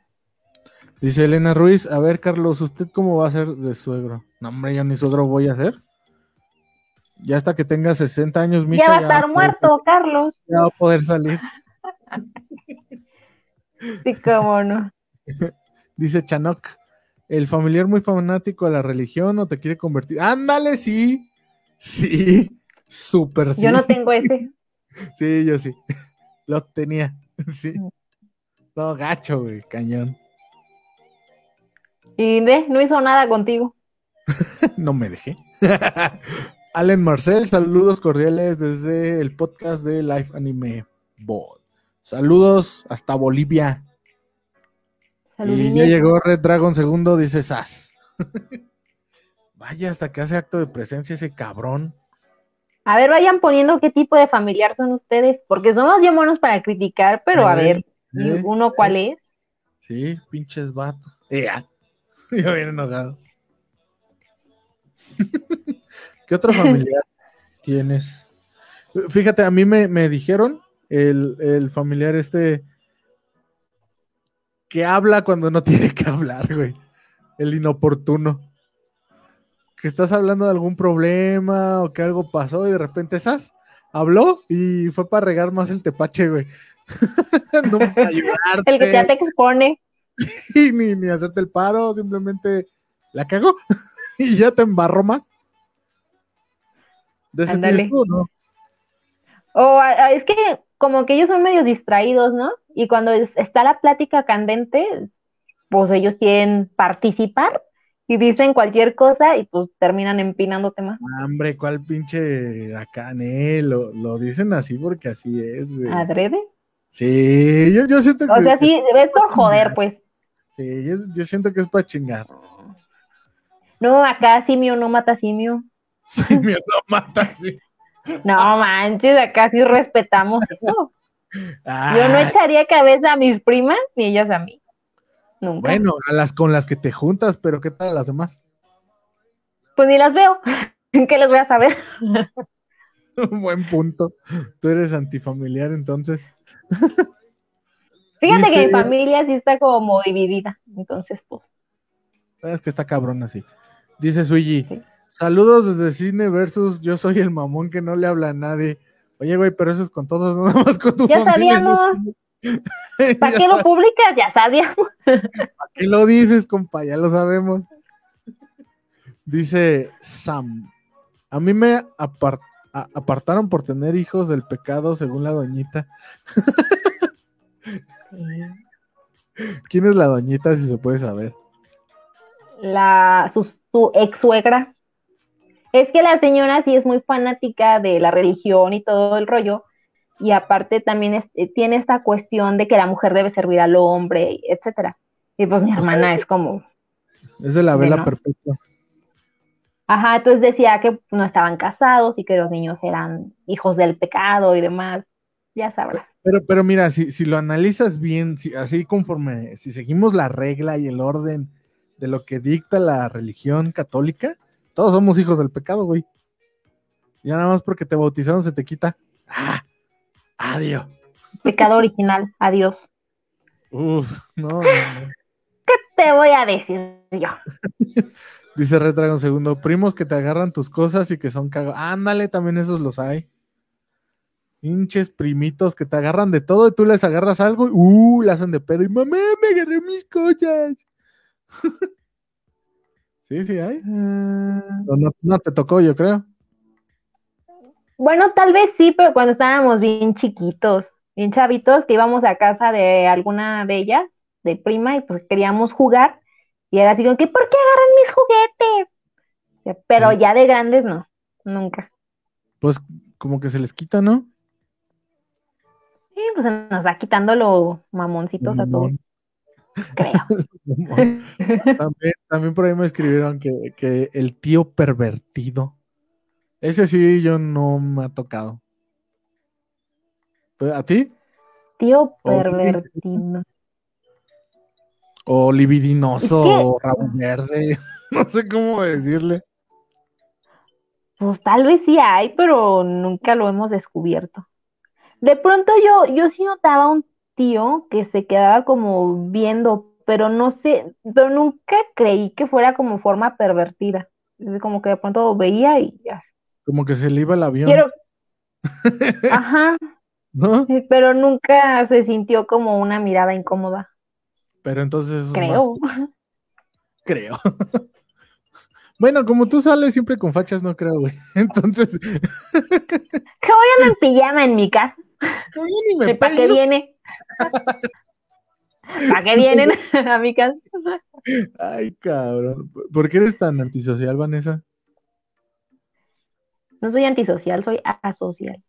Dice Elena Ruiz, a ver, Carlos, ¿usted cómo va a ser de suegro? No, hombre, yo ni suegro voy a ser. Ya hasta que tenga 60 años, mi Ya va a estar muerto, Carlos. Ya va a poder salir. Sí, cómo no. Dice Chanok, el familiar muy fanático a la religión o te quiere convertir. Ándale, sí. Sí. Súper sí. Yo no tengo ese. Sí, yo sí. Lo tenía. Sí. Mm. No, gacho, güey, cañón. Y de, no hizo nada contigo. No me dejé. Allen Marcel, saludos cordiales desde el podcast de Live Anime Ball. Saludos hasta Bolivia. Y ya llegó Red Dragon segundo, dice Sas. Vaya, hasta que hace acto de presencia ese cabrón. A ver, vayan poniendo qué tipo de familiar son ustedes, porque somos bien buenos para criticar, pero a ver, ¿y Eh, uno cuál es? Sí, pinches vatos. Ea. Yo bien enojado. ¿Qué otro familiar tienes? Fíjate, a mí me, me dijeron el, el familiar este que habla cuando no tiene que hablar, güey. El inoportuno. Que estás hablando de algún problema o que algo pasó y de repente esas habló y fue para regar más el tepache, güey. no para ayudarte El que ya te expone. y ni, ni hacerte el paro, simplemente la cagó y ya te embarró más. ¿De ese tú, no? O a- es que como que ellos son medio distraídos, ¿no? Y cuando es- está la plática candente, pues ellos quieren participar y dicen cualquier cosa y pues terminan empinando temas. Hombre, ¿cuál pinche acá? Lo, lo dicen así porque así es, güey. ¿Adrede? Sí, yo, yo siento que. O sea, sí, es por joder, pues. Sí, yo, yo siento que es para chingar. No, acá simio no mata simio. Sí, mi lo mata, sí. No manches, acá sí respetamos eso. Yo no echaría cabeza a mis primas ni ellas a mí. Nunca. bueno, a las con las que te juntas, pero ¿qué tal a las demás? Pues ni las veo. ¿Qué les voy a saber? Buen punto. Tú eres antifamiliar, entonces. Fíjate que mi familia sí está como dividida. Entonces, pues. Es que está cabrón así. Dice Suigi, Sí. Saludos desde Cine versus yo soy el mamón que no le habla a nadie. Oye, güey, pero eso es con todos, no nada más con tu Ya familia. sabíamos. ¿Para qué lo publicas? Ya sabíamos. ¿A qué lo dices, compa? Ya lo sabemos. Dice Sam. A mí me apartaron por tener hijos del pecado, según la doñita. ¿Quién es la doñita, si se puede saber? La, su, su ex suegra. Es que la señora sí es muy fanática de la religión y todo el rollo, y aparte también eh, tiene esta cuestión de que la mujer debe servir al hombre, etcétera. Y pues mi hermana es como... Es de la vela perpetua. Ajá, entonces decía que no estaban casados y que los niños eran hijos del pecado y demás. Ya sabrás. Pero, pero mira, si, si lo analizas bien, si, así conforme, si seguimos la regla y el orden de lo que dicta la religión católica, todos somos hijos del pecado, güey. Ya nada más porque te bautizaron se te quita. ¡Ah! Adiós. Pecado original, adiós. Uf, no, no, ¿Qué te voy a decir yo? Dice Retragon segundo, primos que te agarran tus cosas y que son cagados. Ándale, también esos los hay. Hinches primitos que te agarran de todo y tú les agarras algo y uh, le hacen de pedo y mamá, me agarré mis cosas. sí, sí hay. Mm. no, te tocó, yo creo. Bueno, tal vez sí, pero cuando estábamos bien chiquitos, bien chavitos, que íbamos a casa de alguna de ellas, de prima, y pues queríamos jugar, y era así como que, ¿por qué agarran mis juguetes? Pero ya de grandes no, nunca. Pues como que se les quita, ¿no? Sí, pues nos va quitando los mamoncitos a todos. Creo. también, también, por ahí me escribieron que, que el tío pervertido. Ese sí, yo no me ha tocado. ¿A ti? Tío pervertido. O libidinoso, o rabo verde. No sé cómo decirle. Pues tal vez sí hay, pero nunca lo hemos descubierto. De pronto yo, yo sí notaba un tío que se quedaba como viendo, pero no sé, pero nunca creí que fuera como forma pervertida. Es como que de pronto veía y ya como que se le iba el avión. Ajá. ¿No? Pero nunca se sintió como una mirada incómoda. Pero entonces. Creo. Creo. bueno, como tú sales siempre con fachas, no creo, güey. Entonces. ¿Qué voy a en pijama en mi casa? ¿Para qué viene? ¿Para qué vienen a mi casa? Ay, cabrón. ¿Por qué eres tan antisocial, Vanessa? No soy antisocial, soy asocial.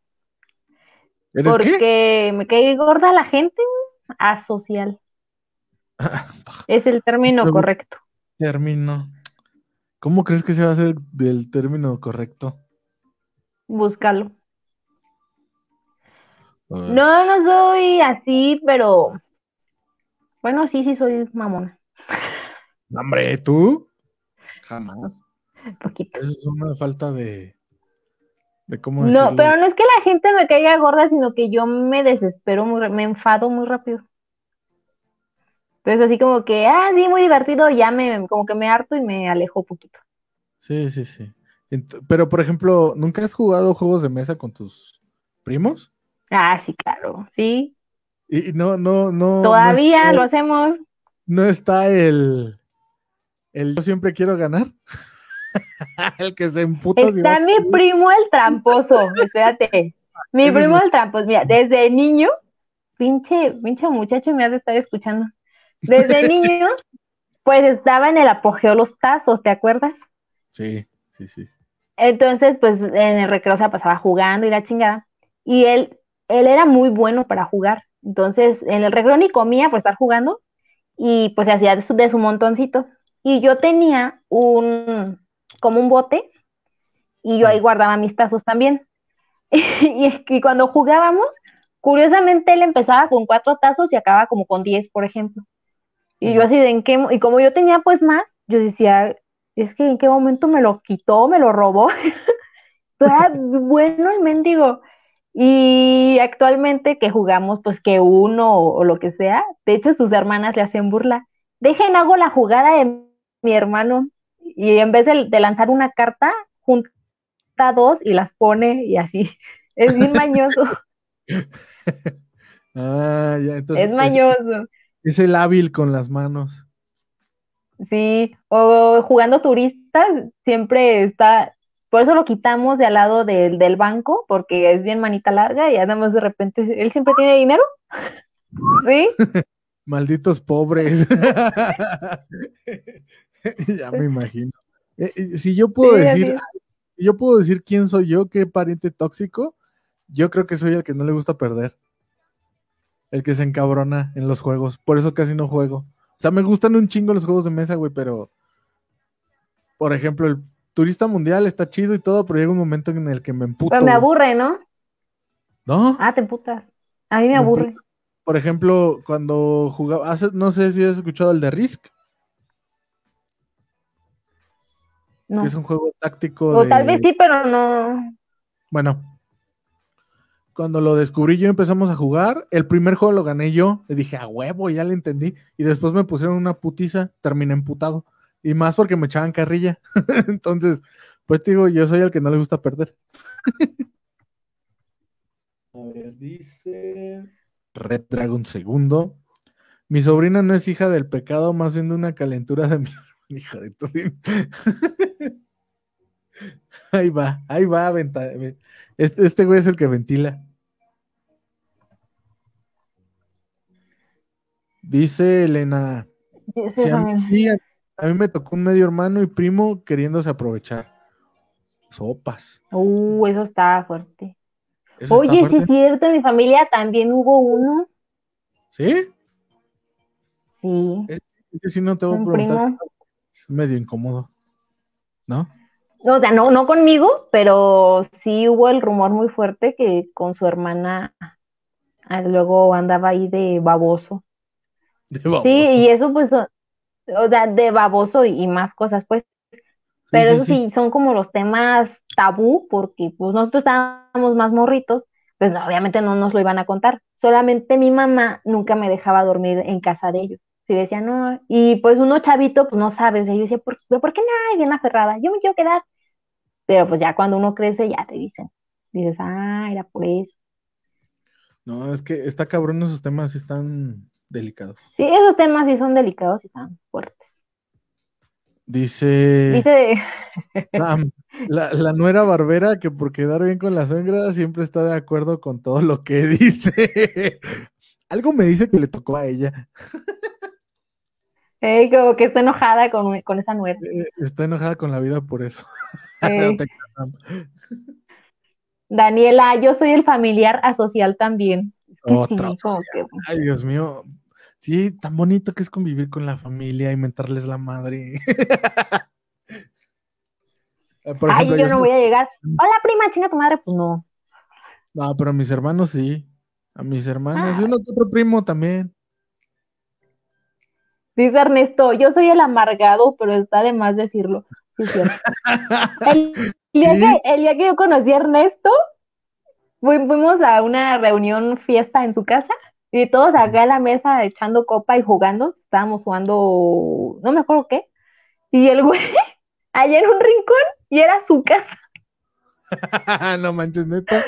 Porque me cae gorda la gente, asocial. es el término correcto. Término. ¿Cómo crees que se va a hacer del término correcto? Búscalo. Pues no, no soy así, pero bueno, sí, sí soy mamona. Hombre, ¿tú? Jamás. Poquito. Eso es una falta de, no, pero no es que la gente me caiga gorda, sino que yo me desespero, muy, me enfado muy rápido. Entonces así como que, ah, sí, muy divertido, ya me, como que me harto y me alejo un poquito. Sí, sí, sí. Pero, por ejemplo, ¿nunca has jugado juegos de mesa con tus primos? Ah, sí, claro, sí. Y no, no, no. Todavía lo hacemos. No está el, el yo siempre quiero ganar. el que se emputa. Está mi primo el tramposo, espérate. Mi primo el tramposo, mira, desde niño, pinche, pinche muchacho me has de estar escuchando. Desde niño, pues estaba en el apogeo los tazos, ¿te acuerdas? Sí, sí, sí. Entonces, pues en el recreo se pasaba jugando y la chingada. Y él, él era muy bueno para jugar. Entonces, en el recreo ni comía por estar jugando y pues se hacía de su, de su montoncito. Y yo tenía un, como un bote y yo ahí guardaba mis tazos también. y, es que cuando jugábamos, curiosamente él empezaba con cuatro tazos y acababa como con diez, por ejemplo. Y yo así de en qué, y como yo tenía pues más, yo decía, es que en qué momento me lo quitó, me lo robó. bueno el mendigo. Y actualmente que jugamos, pues que uno o, o, lo que sea, de hecho sus hermanas le hacen burla. Dejen, hago la jugada de mi hermano y en vez de, lanzar una carta, junta dos y las pone y así. Es bien mañoso. ah, ya, entonces, es mañoso. Es el hábil con las manos. Sí, o jugando turistas, siempre está, por eso lo quitamos de al lado del, del banco, porque es bien manita larga y además de repente, él siempre tiene dinero. ¿Sí? Malditos pobres. ya me imagino. Eh, eh, si yo puedo decir, si yo puedo decir quién soy yo, qué pariente tóxico, yo creo que soy el que no le gusta perder. El que se encabrona en los juegos. Por eso casi no juego. O sea, me gustan un chingo los juegos de mesa, güey, pero. Por ejemplo, el turista mundial está chido y todo, pero llega un momento en el que me emputo. Pero me aburre, ¿no? ¿No? Ah, te emputas. A mí me, aburre. Por ejemplo, cuando jugaba, no sé si has escuchado el de Risk. No. Que es un juego táctico. O tal vez sí, pero no. Bueno, cuando lo descubrí yo empezamos a jugar, el primer juego lo gané yo, le dije, a huevo, ya le entendí, y después me pusieron una putiza, terminé emputado, y más porque me echaban carrilla, entonces, pues digo, yo soy el que no le gusta perder. a ver, dice Red Dragon segundo, mi sobrina no es hija del pecado, más bien de una calentura de mi hija de tu Ahí va, ahí va, este, este güey es el que ventila. Dice Elena. a, mí, me tocó un medio hermano y primo queriéndose aprovechar. Sopas. Uh, eso está fuerte. Oye, sí es cierto, en mi familia también hubo uno. ¿Sí? Sí. Ese, sí no te voy a preguntar. Es medio incómodo. ¿No? o sea, no, no conmigo, pero sí hubo el rumor muy fuerte que con su hermana ah, luego andaba ahí de baboso. De baboso. Sí, y eso pues, o sea, de baboso y, más cosas, pues. Pero eso sí, son como los temas tabú, porque pues nosotros estábamos más morritos, pues obviamente no nos lo iban a contar. Solamente mi mamá nunca me dejaba dormir en casa de ellos. Si decía no, y pues uno chavito, pues no sabes, y yo decía, ¿por, ¿por qué no? Bien aferrada, yo me quiero quedar. Pero pues ya cuando uno crece, ya te dicen, dices, ah, era por eso. No, es que está cabrón, esos temas están delicados. Sí, esos temas sí son delicados y están fuertes. Dice. Dice. la, la, nuera barbera que por quedar bien con la suegra siempre está de acuerdo con todo lo que dice. Algo me dice que le tocó a ella. como que está enojada con, con esa nuera. Eh, está enojada con la vida por eso. Daniela, yo soy el familiar asocial también. Ay, Dios mío. Sí, tan bonito que es convivir con la familia y mentarles la madre. Ay, yo, no voy a llegar. Hola, prima, chinga tu madre. Pues no. No, pero a mis hermanos sí. A mis hermanos. Y uno otro primo también. Dice Ernesto, yo soy el amargado, pero está de más decirlo. Sí, El, día que, yo conocí a Ernesto, fuimos a una reunión fiesta en su casa y todos acá en la mesa echando copa y jugando. Estábamos jugando, no me acuerdo qué. Y el güey, allá en un rincón, y era su casa. no manches, neta.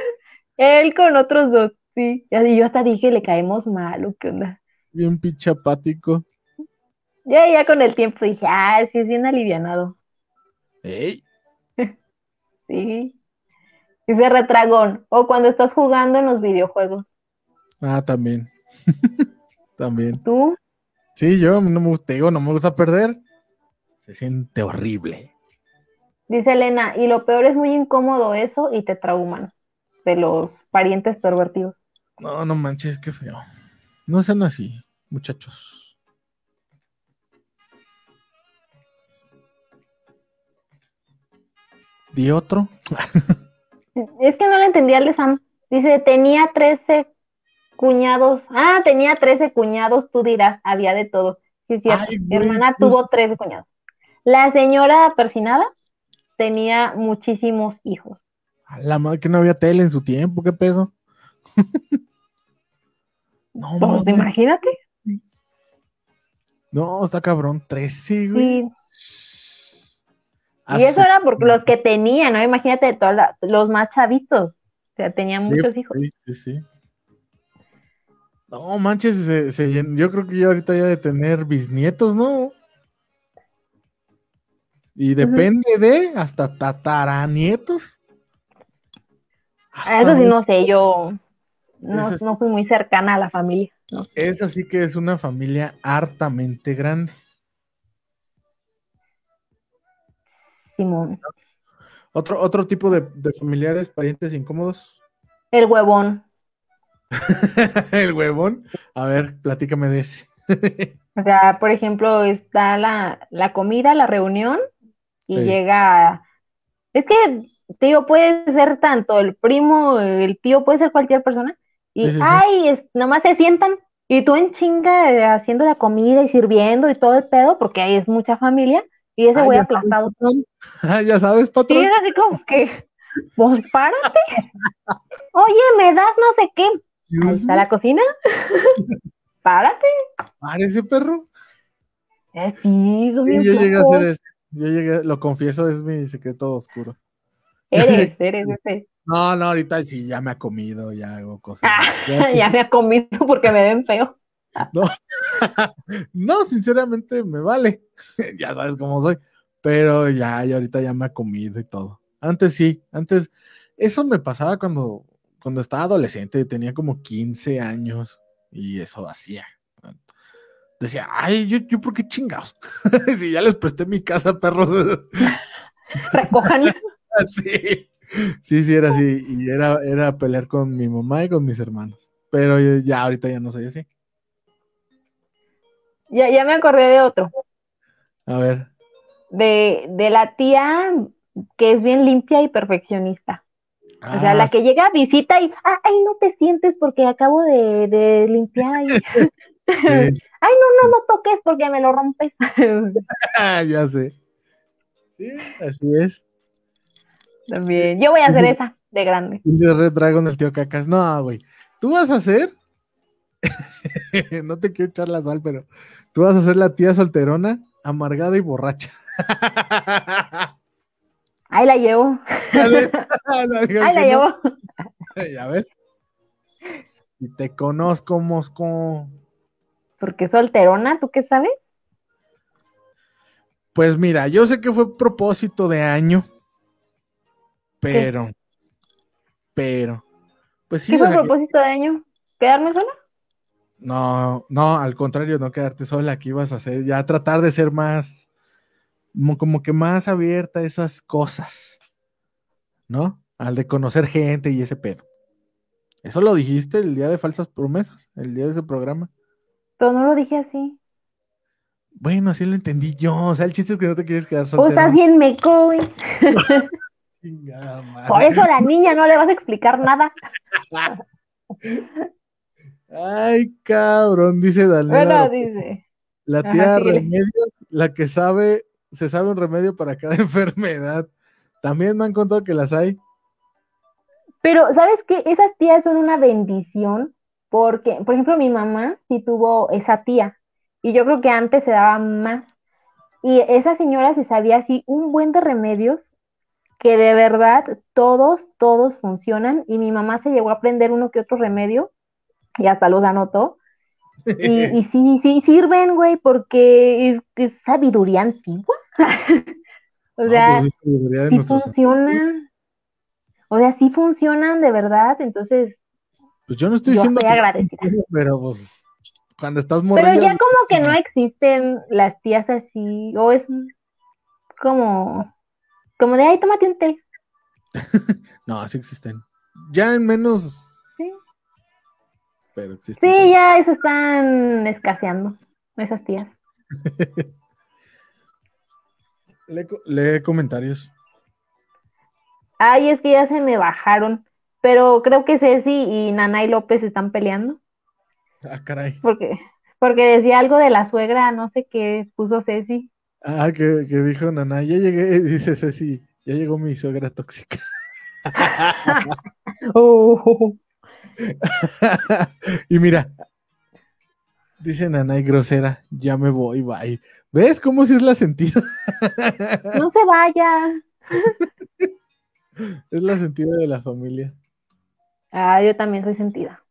Él con otros dos, sí. Y yo hasta dije, le caemos mal, ¿o qué onda? Bien pichapático. Ya, ya con el tiempo dije, ah, sí, es bien alivianado. Sí. Dice retragón. O cuando estás jugando en los videojuegos. Ah, también. también. ¿Tú? Sí, yo no me gusta, digo, no me gusta perder. Se siente horrible. Dice Elena, y lo peor es muy incómodo eso y te trauman de los parientes pervertidos. No, no manches, qué feo. No sean así, muchachos. ¿Y otro? es que no le entendía al de Sam. Dice, tenía 13 cuñados. Ah, tenía 13 cuñados, tú dirás, había de todo. Sí, sí, mi hermana pues tuvo 13 cuñados. La señora persinada tenía muchísimos hijos. La madre que no había tele en su tiempo, ¿qué pedo? no, pues, imagínate. No, está cabrón, 13, güey. Y eso era porque los que tenían, ¿no? Imagínate todos los más chavitos. O sea, tenían muchos hijos. Sí, sí, sí. No manches, se, se llen- yo creo que ya ahorita ya de tener bisnietos, ¿no? Y depende de hasta tataranietos. Ah, Eso sí no sé, yo no, no fui muy cercana a la familia. No sé. Es así que es una familia hartamente grande. Simón. Otro, otro tipo de, de familiares, parientes incómodos. El huevón. El huevón. A ver, platícame de ese. O sea, por ejemplo, está la, la comida, la reunión, y Sí. llega. Es que, digo, puede ser tanto el primo, el tío, puede ser cualquier persona. Y, Sí, sí, sí. ay, es- nomás se sientan, y tú en chinga eh, haciendo la comida y sirviendo y todo el pedo, porque ahí es mucha familia, y ese güey aplastado. sabes. Ah, ya sabes, patrón. es así como que, pues párate. Oye, me das no sé qué. Ahí está la cocina. Párate. Parece perro. Eh, sí, yo llegué a hacer eso. Yo llegué, lo confieso, es mi secreto oscuro. Eres, eres ese. No, no, ahorita sí ya me ha comido, ya hago cosas. Ah, Ya, ya me ha comido porque me ven feo. No, sinceramente me vale. ya sabes cómo soy. Pero ya, ya ahorita ya me ha comido y todo. Antes sí, antes eso me pasaba cuando, cuando estaba adolescente, tenía como 15 años y eso hacía. Decía, ay, yo, yo por qué chingados. si ya les presté mi casa, perros. Recojan. sí, sí, sí, era así. Y era, era pelear con mi mamá y con mis hermanos. Pero ya ahorita ya no soy así. Ya, ya me acordé de otro. A ver. De, de la tía que es bien limpia y perfeccionista. O sea, Ah, la que llega, visita y, "Ah, ay, no te sientes porque acabo de, de limpiar. y- ay, no, no, no toques porque me lo rompes. Ah, ya sé. Sí, así es. También. Yo voy a hacer Sí. esa de grande. Dice Red Dragon el tío Cacas. No, güey. Tú vas a hacer. no te quiero echar la sal, pero tú vas a ser la tía solterona, amargada y borracha. Ahí la llevo. Digas Ahí la no. llevo. Ya ves. Y te conozco, Mosco. Porque solterona, ¿tú qué sabes? Pues mira, yo sé que fue propósito de año, pero, pero, pues sí, ¿Qué fue propósito de año? ¿Quedarme sola? No, no, al contrario, no quedarte sola, que ibas a hacer, ya tratar de ser más, como, como que más abierta a esas cosas, ¿no? Al de conocer gente y ese pedo. Eso lo dijiste el día de falsas promesas, el día de ese programa. Pero no lo dije así. Bueno, así lo entendí yo. O sea, el chiste es que no te quieres quedar O soltero. estás bien meco, güey. Por eso a la niña no le vas a explicar nada. Ay, cabrón, dice Daniela. Bueno, dice. La Ajá, tía síguele. Remedios, la que sabe, se sabe un remedio para cada enfermedad. También me han contado que las hay. Pero, ¿sabes qué? Esas tías son una bendición porque, por ejemplo, mi mamá sí tuvo esa tía y yo creo que antes se daba más. Y esa señora se sabía así un buen de remedios que de verdad todos, todos funcionan y mi mamá se llegó a aprender uno que otro remedio y hasta los anotó. Y, y sí, sí sirven, güey, porque es, es sabiduría antigua. O No, sea, pues sí funcionan. O sea, sí funcionan de verdad. Entonces, Pues yo no estoy yo diciendo estoy que- agradecida. pero pues cuando estás Pero morrilla, ya como que no existen las tías así, o es como, como de, ay, tómate un té. no, así existen. Ya en menos, pero existen. sí, ya eso están escaseando, esas tías. Lee, co- lee comentarios. Ay, es que ya se me bajaron, pero creo que Ceci y Nanay López están peleando, Ah, caray. porque, porque decía algo de la suegra, no sé qué puso Ceci. Ah, que, que dijo Nana, ya llegué, dice Ceci, ya llegó mi suegra tóxica. Uh, y mira, dice Nanay grosera, ya me voy, bye. ¿Ves cómo si es la sentida? no se vaya. es la sentida de la familia. Ah, yo también soy sentida.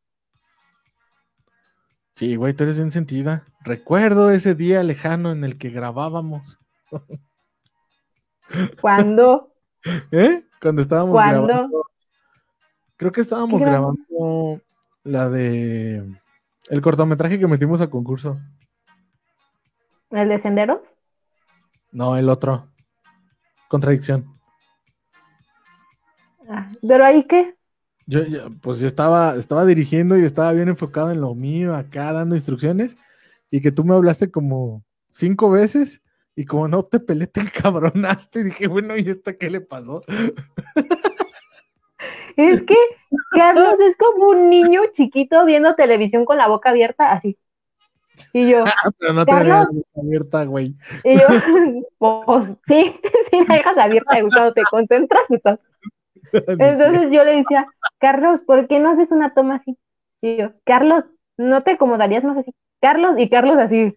Sí, güey, tú eres bien sentida. Recuerdo ese día lejano en el que grabábamos. ¿Cuándo? ¿Eh? Cuando estábamos ¿Cuándo? grabando. Creo que estábamos grabando la de el cortometraje que metimos a concurso. ¿El de Senderos? No, el otro. Contradicción. Ah, ¿Pero ahí qué? Yo, yo, pues yo estaba, estaba dirigiendo y estaba bien enfocado en lo mío, acá dando instrucciones, y que tú me hablaste como cinco veces, y como no te peleé, te encabronaste, y dije, bueno, ¿y esta qué le pasó? Es que Carlos es como un niño chiquito viendo televisión con la boca abierta, así. Y yo, Ah, pero no te Carlos. abierta, güey. y yo, pues sí, sí la dejas abierta y cuando te concentras estás. Entonces yo le decía, Carlos, ¿por qué no haces una toma así? Y yo, Carlos, ¿no te acomodarías más así? Carlos, y Carlos así.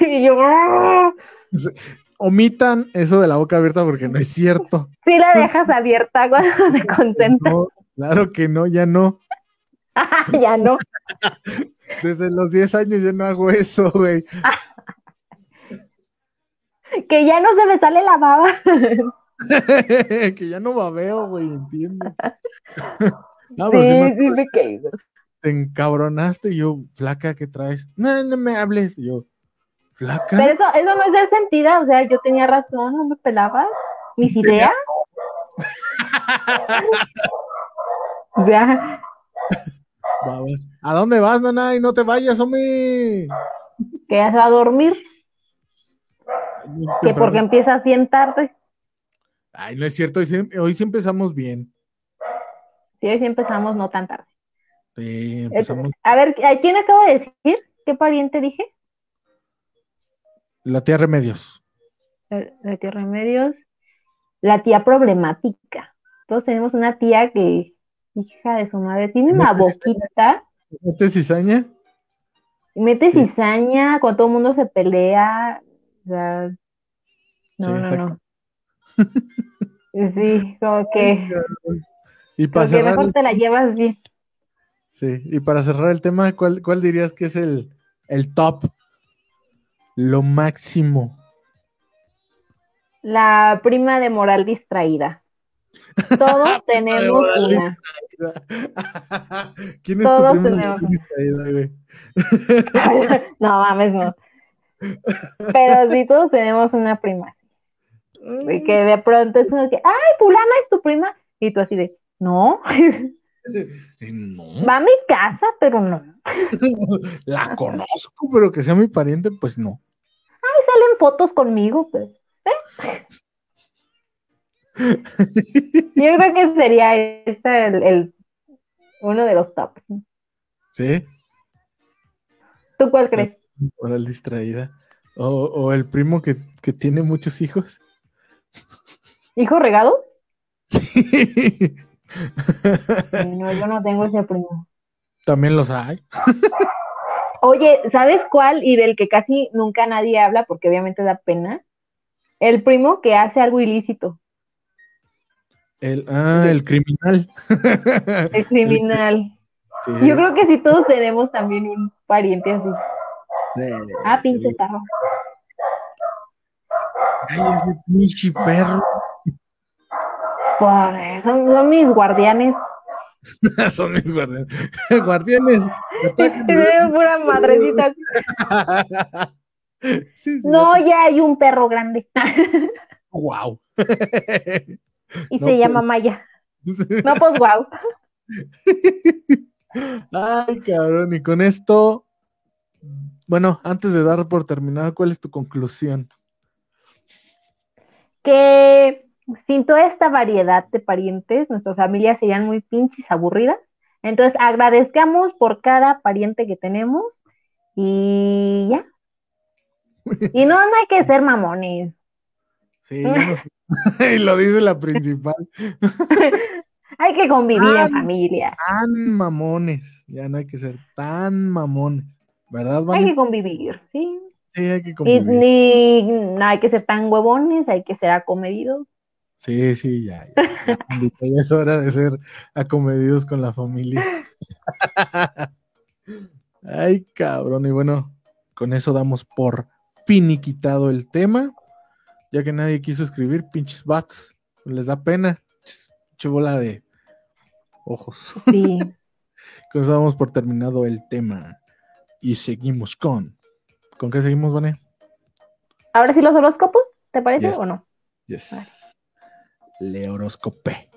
Y yo, "Ah". Omitan eso de la boca abierta porque no es cierto. sí la dejas abierta cuando te concentras. No, claro que no, ya no. ya no. Desde los 10 años ya no hago eso, güey. Que ya no se me sale la baba. que ya no babeo, güey, entiendo. No, sí Sí, me me caí. te encabronaste y yo, flaca, ¿qué traes? No, no me hables. Y yo, flaca. Pero eso, eso no es ser sentida, o sea, yo tenía razón, no me pelabas mis ideas. O sea, Babas. ¿A dónde vas, nana? Y no te vayas, hombre. que ya se va a dormir, que porque empieza así en tarde. Ay, no es cierto, hoy sí, hoy sí empezamos bien. Sí, hoy sí empezamos no tan tarde. Sí, empezamos. A ver, ¿a quién acabo de decir? ¿Qué pariente dije? La tía Remedios. La la tía Remedios. La tía problemática. Todos tenemos una tía que, hija de su madre, tiene una ¿No te boquita, ¿Este cizaña? mete Sí. cizaña, con todo el mundo se pelea. O sea, no, Sí, no, no. Sí, como que, Y para cerrar, mejor el- te la llevas bien. sí, y para cerrar el tema, ¿cuál, cuál dirías que es el, el top? Lo máximo. La prima de moral distraída. Todos tenemos una. ¿Quién es Todos tu primo tenemos. distraída, güey? No mames, no. Pero sí, todos tenemos una prima. De que de pronto es como que, ay, fulana es tu prima. Y tú así de, no, No, va a mi casa, pero no. la conozco, pero que sea mi pariente, pues no. Ay, salen fotos conmigo, pues. Yo creo que sería este el, el- uno de los tops. Sí, ¿Tú cuál crees? oral distraída. O, o el primo que, que tiene muchos hijos. ¿Hijo regado? Sí. No, yo no tengo ese primo. También los hay. Oye, ¿sabes cuál? Y del que casi nunca nadie habla porque obviamente da pena. El primo que hace algo ilícito, El, ah, el criminal. el criminal. Sí. Yo creo que sí todos tenemos también un pariente así. Eh, Ah, pinche tarro. Ay, ese pinche perro. Por eso, son, son mis guardianes. Son mis guardianes. guardianes. Es pura madrecita. Sí, sí, No, ya hay un perro grande Wow. y No, se llama pues. Maya. No, pues guau. Ay, cabrón. Y con esto, bueno, antes de dar por terminado, ¿cuál es tu conclusión? Que sin toda esta variedad de parientes, nuestras familias serían muy pinches aburridas. Entonces, agradezcamos por cada pariente que tenemos y ya. Y no, no hay que ser mamones. Sí, ya no sé. y lo dice la principal. Hay que convivir en familia. Tan mamones. Ya no hay que ser tan mamones. ¿Verdad, Hay Vane? que convivir, sí. Sí, hay que Y convivir. ni no hay que ser tan huevones, hay que ser acomedidos. Sí, sí, ya. Ya, ya, es hora de ser acomedidos con la familia. Ay, cabrón. Y bueno, con eso damos por finiquitado el tema. Ya que nadie quiso escribir, pinches bats. Les da pena. Pinche bola de ojos. Sí. con eso damos por terminado el tema. Y seguimos con. ¿Con qué seguimos, Vane? Ahora sí los horóscopos, ¿te parece Yes. o no? Yes. Vale. Le horoscopé.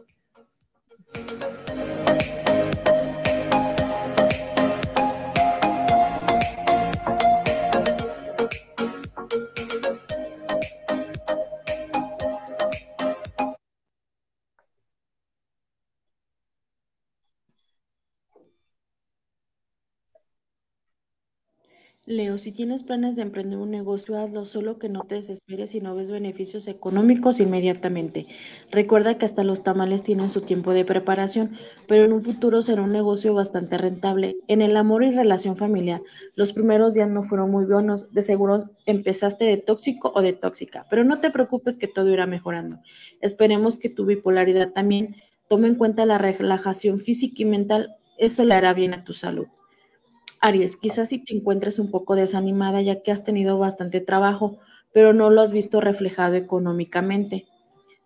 Leo, si tienes planes de emprender un negocio, hazlo, solo que no te desesperes si no ves beneficios económicos inmediatamente. Recuerda que hasta los tamales tienen su tiempo de preparación, pero en un futuro será un negocio bastante rentable. En el amor y relación familiar, los primeros días no fueron muy buenos, de seguro empezaste de tóxico o de tóxica, pero no te preocupes que todo irá mejorando. Esperemos que tu bipolaridad también tome en cuenta la relajación física y mental, eso le hará bien a tu salud. Aries, quizás si te encuentres un poco desanimada ya que has tenido bastante trabajo, pero no lo has visto reflejado económicamente.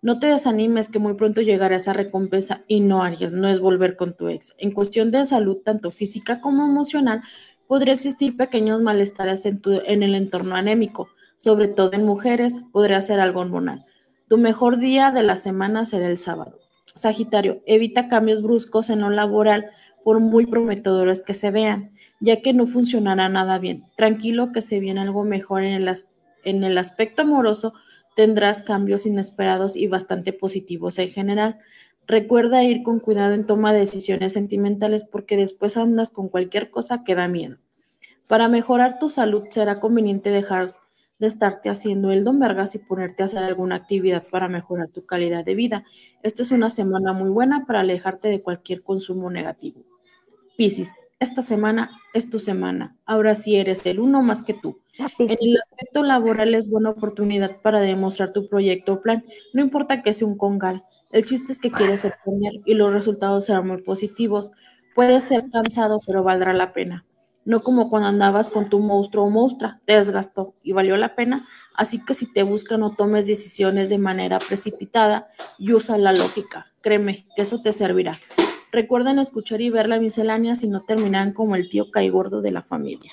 No te desanimes que muy pronto llegará esa recompensa y no, Aries, no es volver con tu ex. En cuestión de salud, tanto física como emocional, podría existir pequeños malestares en, en el entorno anémico, sobre todo en mujeres, podría ser algo hormonal. Tu mejor día de la semana será el sábado. Sagitario, evita cambios bruscos en lo laboral por muy prometedores que se vean ya que no funcionará nada bien. Tranquilo que se viene algo mejor en el, en el aspecto amoroso, tendrás cambios inesperados y bastante positivos en general. Recuerda ir con cuidado en toma de decisiones sentimentales porque después andas con cualquier cosa que da miedo. Para mejorar tu salud será conveniente dejar de estarte haciendo el don vergas y ponerte a hacer alguna actividad para mejorar tu calidad de vida. Esta es una semana muy buena para alejarte de cualquier consumo negativo. Piscis, esta semana es tu semana. Ahora sí eres el uno más que tú. En el aspecto laboral es buena oportunidad para demostrar tu proyecto o plan. No importa que sea un congal. El chiste es que quieres emprender y los resultados serán muy positivos. Puedes ser cansado, pero valdrá la pena. No como cuando andabas con tu monstruo o monstrua, te desgastó y valió la pena. Así que si te buscan, no tomes decisiones de manera precipitada y usa la lógica. Créeme que eso te servirá. Recuerden escuchar y ver la miscelánea si no terminan como el tío caigordo de la familia.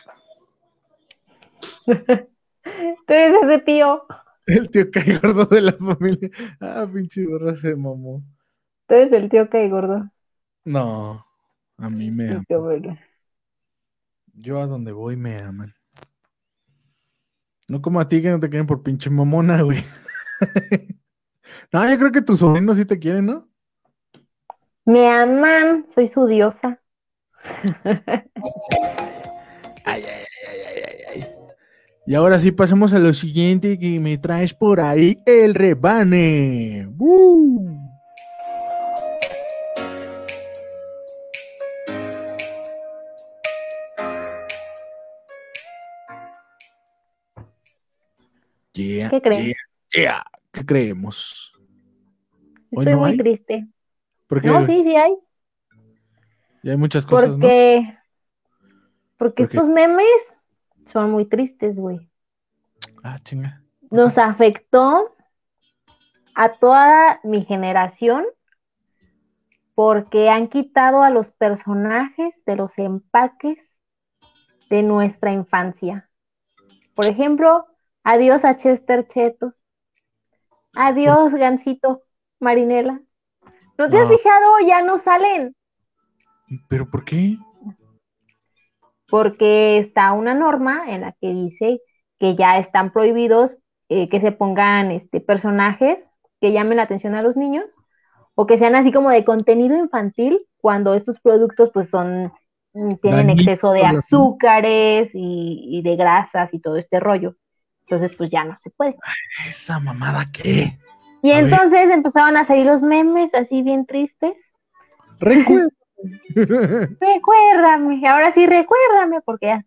Tú eres ese tío. El tío cae gordo de la familia. Ah, pinche gorra se mamó. Tú eres el tío que hay gordo. No, a mí me Sí, aman. qué bueno. Yo a donde voy me aman. No como a ti que no te quieren por pinche mamona, güey. No, yo creo que tus sobrinos sí te quieren, ¿no? Me aman, soy su diosa. Y ahora sí pasamos a lo siguiente que me traes por ahí, el rebane. ¡Uh! Yeah, ¿Qué crees? yeah, yeah. ¿Qué creemos? ¿Hoy Estoy no muy hay? triste. Porque No, sí, sí hay. ya hay muchas cosas, ¿no? Porque, porque ¿Por qué? estos memes son muy tristes, güey. Ah, chinga. Nos afectó a toda mi generación porque han quitado a los personajes de los empaques de nuestra infancia. Por ejemplo, adiós a Chester Chetos. Adiós, Gansito, Marinela. ¿No te has No. fijado? Ya no salen. ¿Pero por qué? porque está una norma en la que dice que ya están prohibidos eh, que se pongan este, personajes que llamen la atención a los niños o que sean así como de contenido infantil cuando estos productos pues son mm, tienen exceso de azúcares y, y de grasas y todo este rollo. Entonces pues ya no se puede. ¿Esa mamada qué? Y A ver. entonces empezaron a salir los memes así bien tristes. Recuerda. Recuérdame, ahora sí recuérdame porque ya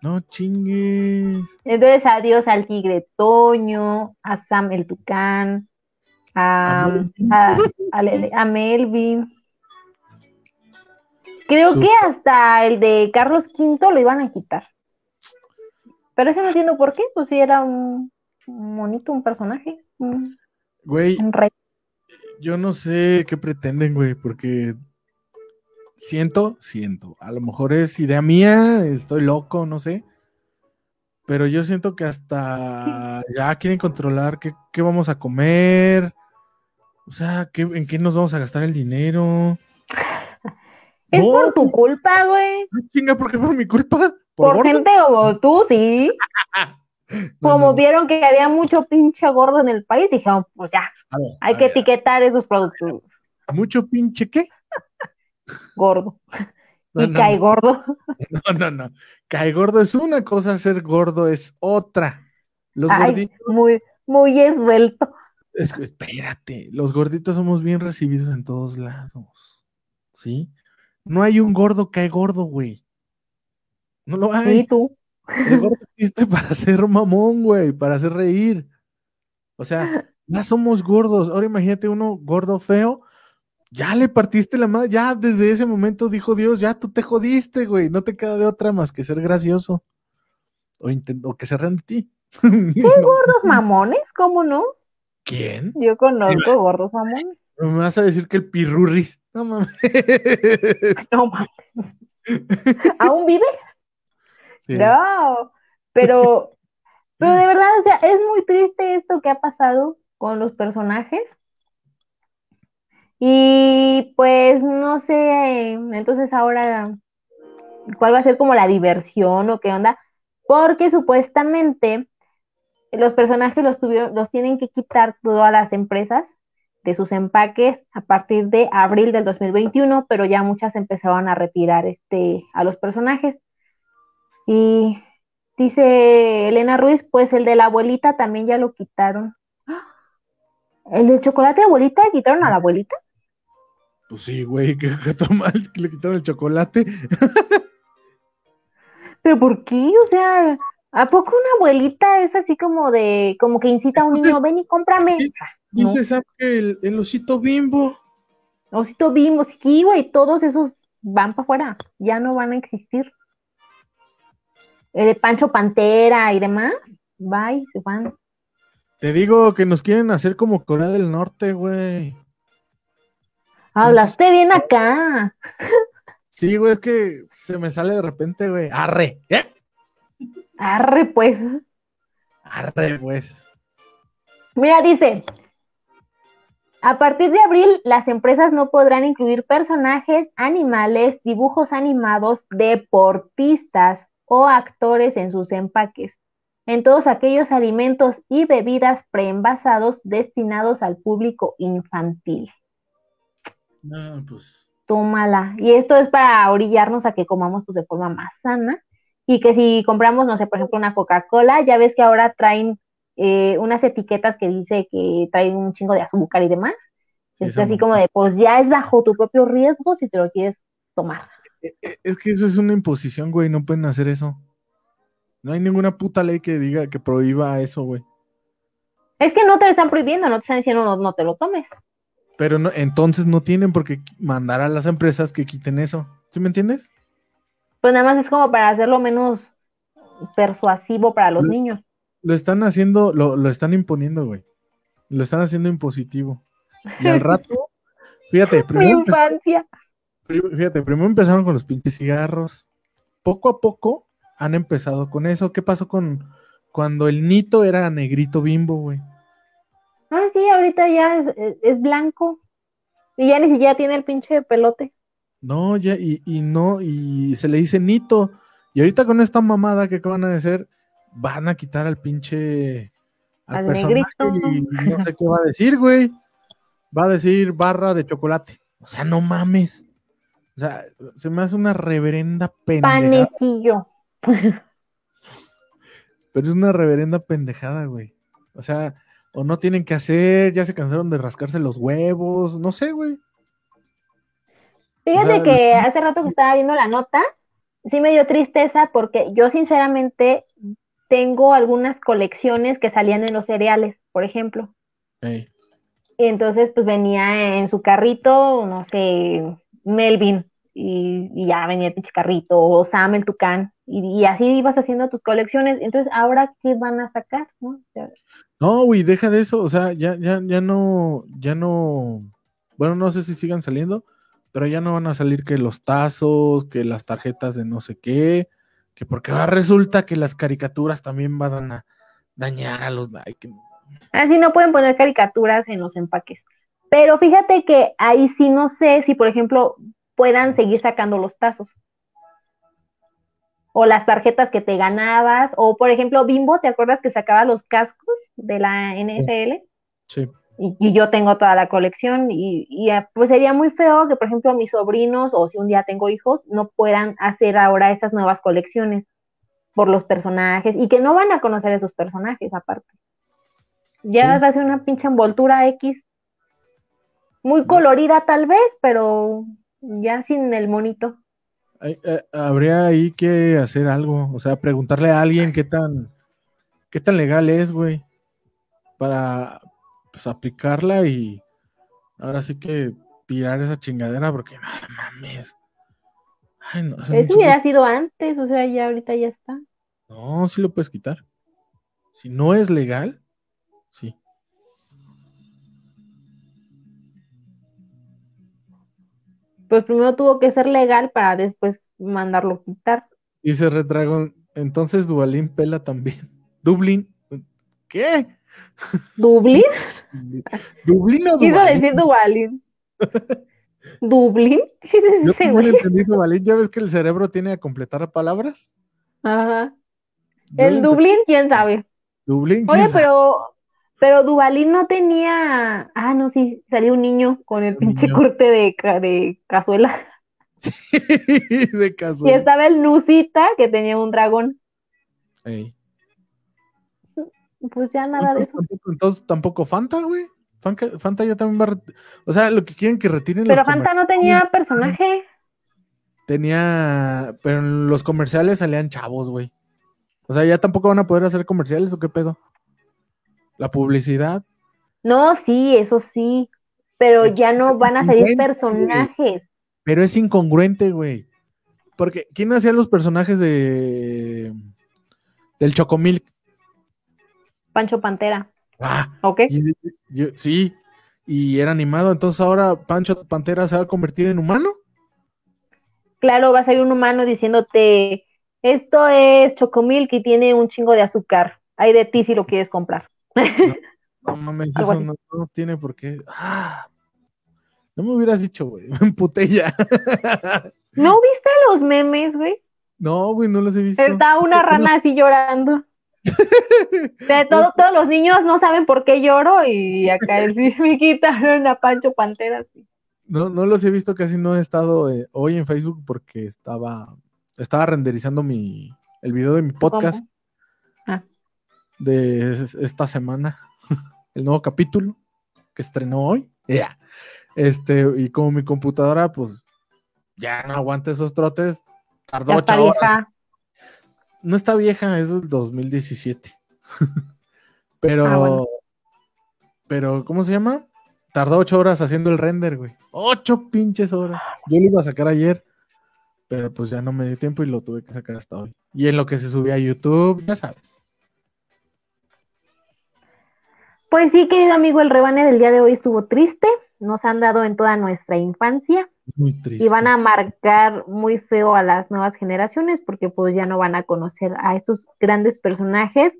no chingues. Entonces, adiós al tigre Toño, a Sam el Tucán, a, A Melvin. a- a Lele- a Melvin. Creo que hasta el de Carlos V lo iban a quitar. Pero ese no entiendo por qué, pues sí era un monito, un personaje, un, Güey, un rey. yo no sé qué pretenden, güey, porque siento, siento. A lo mejor es idea mía, estoy loco, no sé. Pero yo siento que hasta ya quieren controlar qué, qué vamos a comer. O sea, ¿qué- ¿en qué nos vamos a gastar el dinero? Es No, por tu culpa, güey. chinga, ¿por qué por mi culpa? Por, gente como tú, sí. No, Como no, vieron que había mucho pinche gordo en el país, dijeron, pues ya, ver, hay que ver, etiquetar esos productos. ¿Mucho pinche qué? Gordo. No, y no, cae gordo. No, no, no. Cae gordo es una cosa, ser gordo es otra. Los Ay, gorditos, muy, muy esbelto. es- espérate, los gorditos somos bien recibidos en todos lados. ¿Sí? No hay un gordo cae gordo, güey. No lo hay. Sí, tú. El gordo existe para ser mamón, güey, para hacer reír. O sea, ya somos gordos. Ahora imagínate uno gordo feo. Ya le partiste la madre. Ya desde ese momento dijo Dios, ya tú te jodiste, güey. No te queda de otra más que ser gracioso. O, que se rían de ti. No. Gordos mamones, ¿cómo no? ¿Quién? Yo conozco gordos mamones. Me vas a decir que el pirurris. No mames. No mames. ¿Aún vive? Sí. No. Pero, pero de verdad, o sea, es muy triste esto que ha pasado con los personajes. Y pues no sé, entonces ahora, ¿cuál va a ser como la diversión o qué onda? Porque supuestamente los personajes los tuvieron, los tienen que quitar todas las empresas de sus empaques a partir de abril del 2021, pero ya muchas empezaron a retirar este a los personajes. Y dice Elena Ruiz, pues el de la abuelita también ya lo quitaron. ¡Ah! ¿El de chocolate de abuelita quitaron a la abuelita? Pues sí, güey, que, mal que le quitaron el chocolate. ¿Pero por qué? O sea, ¿a poco una abuelita es así como de, como que incita a un niño, ven y cómprame? No. Dice Sam que el, el osito bimbo. Osito Bimbo, sí, güey, todos esos van para afuera, ya no van a existir. El de Pancho Pantera y demás, bye, se van. Te digo que nos quieren hacer como Corea del Norte, güey. Hablaste bien acá. Sí, güey, es que se me sale de repente, güey. Arre, ¿eh? Arre, pues. Arre, pues. Mira, dice, a partir de abril, las empresas no podrán incluir personajes, animales, dibujos animados, deportistas o actores en sus empaques, en todos aquellos alimentos y bebidas preenvasados destinados al público infantil. No, pues. Tómala. Y esto es para orillarnos a que comamos pues, de forma más sana y que si compramos, no sé, por ejemplo, una Coca-Cola, ya ves que ahora traen eh, unas etiquetas que dice que traen un chingo de azúcar y demás. Es así como de, pues ya es bajo tu propio riesgo si te lo quieres tomar. Es que eso es una imposición, güey. No pueden hacer eso. No hay ninguna puta ley que diga que prohíba eso, güey. Es que no te lo están prohibiendo, no te están diciendo no, no te lo tomes. Pero no, entonces no tienen por qué mandar a las empresas que quiten eso. ¿Sí me entiendes? Pues nada más es como para hacerlo menos persuasivo para los Lo- niños. Lo están haciendo, lo, lo están imponiendo, güey. Lo están haciendo impositivo. Y al rato, fíjate, Mi primero, empe- infancia. Fíjate, primero empezaron con los pinches cigarros. Poco a poco han empezado con eso. ¿Qué pasó con cuando el Nito era negrito bimbo, güey? Ah, sí, ahorita ya es, es- es blanco. Y ya ni siquiera tiene el pinche pelote. No, ya, y, y no, y se le dice Nito. Y ahorita con esta mamada que acaban de hacer, van a quitar al pinche al Al personaje y no sé qué va a decir, güey. Va a decir barra de chocolate. O sea, no mames. O sea, se me hace una reverenda pendejada. Panecillo. Pero es una reverenda pendejada, güey. O sea, o no tienen que hacer, ya se cansaron de rascarse los huevos, no sé, güey. Fíjate sea, que hace rato que estaba viendo la nota, sí me dio tristeza porque yo sinceramente tengo algunas colecciones que salían en los cereales, por ejemplo. Ey, Y entonces pues venía en su carrito, no sé, Melvin. Y, y ya venía el pinche carrito, o Sam el tucán, y, y así ibas haciendo tus colecciones. Entonces, ¿ahora qué van a sacar? ¿no? O sea, No, güey, deja de eso, o sea, ya, ya, ya no, ya no, bueno, no sé si sigan saliendo, pero ya no van a salir que los tazos, que las tarjetas de no sé qué, que porque ahora resulta que las caricaturas también van a dañar a los... ay, que- Así no pueden poner caricaturas en los empaques. Pero fíjate que ahí sí no sé si, por ejemplo, puedan seguir sacando los tazos. O las tarjetas que te ganabas. O, por ejemplo, Bimbo, ¿te acuerdas que sacaba los cascos de la NFL? Sí. Y, y yo tengo toda la colección. Y, y, ah, pues sería muy feo que, por ejemplo, mis sobrinos, o si un día tengo hijos, no puedan hacer ahora esas nuevas colecciones por los personajes. Y que no van a conocer esos personajes aparte. Ya Sí. hace una pinche envoltura X. Muy colorida tal vez, pero ya sin el monito. Eh, habría ahí que hacer algo, o sea, preguntarle a alguien qué tan, qué tan legal es, güey, para pues, aplicarla y ahora sí que tirar esa chingadera porque no mames. Ay, no, Eso mucho hubiera sido antes, o sea, ya ahorita ya está. no, sí lo puedes quitar. Si no es legal, sí. Pues primero tuvo que ser legal para después mandarlo quitar. Dice Red Dragon, entonces Dualín pela también. Dublín, ¿qué? ¿Dublín? ¿Dublín o Quiso Duvalín? decir Duvalín. ¿Dublín? ¿Qué es Yo ese también güey? entendí Duvalín, ya ves que el cerebro tiene a completar palabras. Ajá. Yo El Dublín, quién sabe. Dublín, Oye, ¿quién sabe? pero, pero Duvalín no tenía. Ah, no, sí, salió un niño con el pinche niño. corte de, de cazuela. de caso. Y estaba el Nusita, que tenía un dragón. Ey. Pues ya nada de Entonces, eso. tampoco, entonces tampoco Fanta, güey. Fanta, Fanta ya también va a O sea, lo que quieren que retiren Pero los Fanta no tenía personaje. Tenía. Pero en los comerciales salían chavos, güey. O sea, ya tampoco van a poder hacer comerciales o qué pedo. La publicidad. No, sí, eso sí. Pero ya no van a salir personajes. Pero es incongruente, güey. Porque, ¿quién hacía los personajes de. del Chocomilk? Pancho Pantera. Ah, ¿Ok? y- yo- sí. Y era animado. Entonces ahora Pancho Pantera se va a convertir en humano. Claro, va a salir un humano diciéndote: Esto es Chocomilk y tiene un chingo de azúcar. Hay de ti si lo quieres comprar. No mames, eso así. no, no tiene por qué. Ah, no me hubieras dicho, güey. Me emputé ya. ¿No viste los memes, güey? No, güey, no los he visto. Está una rana así llorando. De todo, todos los niños no saben por qué lloro y acá sí me quitaron a Pancho Pantera. sí. No, no los he visto, casi no he estado eh, hoy en Facebook porque estaba, estaba renderizando mi, el video de mi podcast. De es- esta semana, el nuevo capítulo que estrenó hoy. Ya. Este, y como mi computadora, pues, ya no aguanta esos trotes, tardó ocho horas. vieja. No está vieja, es del 2017. pero, Ah, bueno. pero, ¿cómo se llama? Tardó ocho horas haciendo el render, güey. Ocho pinches horas. Yo lo iba a sacar ayer, pero pues ya no me dio tiempo y lo tuve que sacar hasta hoy. Y en lo que se subía a YouTube, ya sabes. Pues sí, querido amigo, el rebane del día de hoy estuvo triste. Nos han dado en toda nuestra infancia Muy triste. y van a marcar muy feo a las nuevas generaciones porque pues ya no van a conocer a estos grandes personajes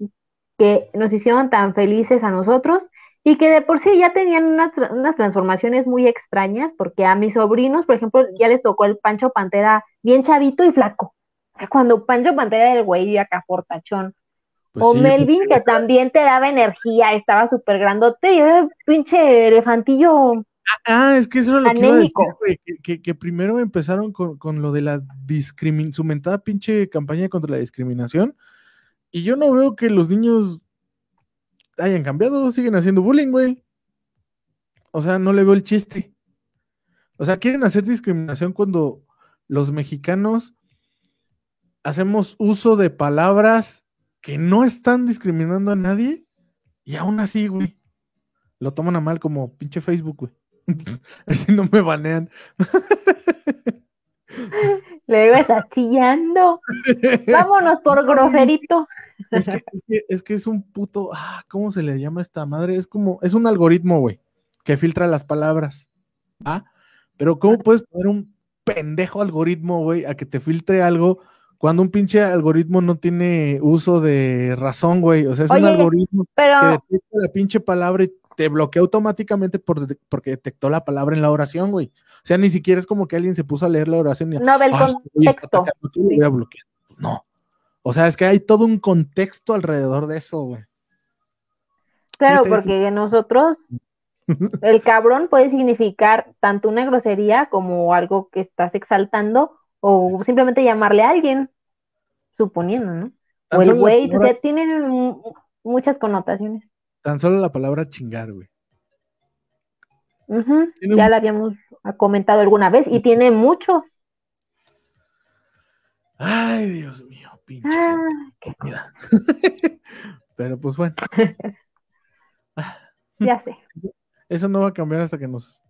que nos hicieron tan felices a nosotros y que de por sí ya tenían unas, tra- unas transformaciones muy extrañas porque a mis sobrinos, por ejemplo, ya les tocó el Pancho Pantera bien chavito y flaco. O sea, cuando Pancho Pantera era el güey acá fortachón. Pues o sí, Melvin, que también te daba energía, estaba súper grandote y era pinche elefantillo. Ah, es que eso era lo que iba a decir, güey, que, que- que primero empezaron con, con lo de la discriminación, su mentada pinche campaña contra la discriminación, y yo no veo que los niños hayan cambiado, siguen haciendo bullying, güey. O sea, no le veo el chiste. O sea, quieren hacer discriminación cuando los mexicanos hacemos uso de palabras que no están discriminando a nadie, y aún así, güey, lo toman a mal como pinche Facebook, güey. A ver si no me banean. Luego está chillando. Vámonos por groserito. Es que, es que, es que es un puto, ah, ¿cómo se le llama a esta madre? Es como, es un algoritmo, güey, que filtra las palabras. ¿Ah? Pero ¿cómo puedes poner un pendejo algoritmo, güey, a que te filtre algo cuando un pinche algoritmo no tiene uso de razón, güey? O sea, es un algoritmo Pero, que detecta la pinche palabra y te bloquea automáticamente por, porque detectó la palabra en la oración, güey. O sea, ni siquiera es como que alguien se puso a leer la oración y no ve el. Pues no. O sea, es que hay todo un contexto alrededor de eso, güey. Claro, porque nosotros, el cabrón puede significar tanto una grosería como algo que estás exaltando o simplemente llamarle a alguien, suponiendo, ¿no? O Tan el solo la güey, o sea, tienen mu- muchas connotaciones. Tan solo la palabra chingar, güey. Tiene Ya la habíamos comentado alguna vez y tiene muchos. Ay, Dios mío, pinche Ah, qué- mira. Pero pues bueno, ya sé. eso no va a cambiar hasta que nos,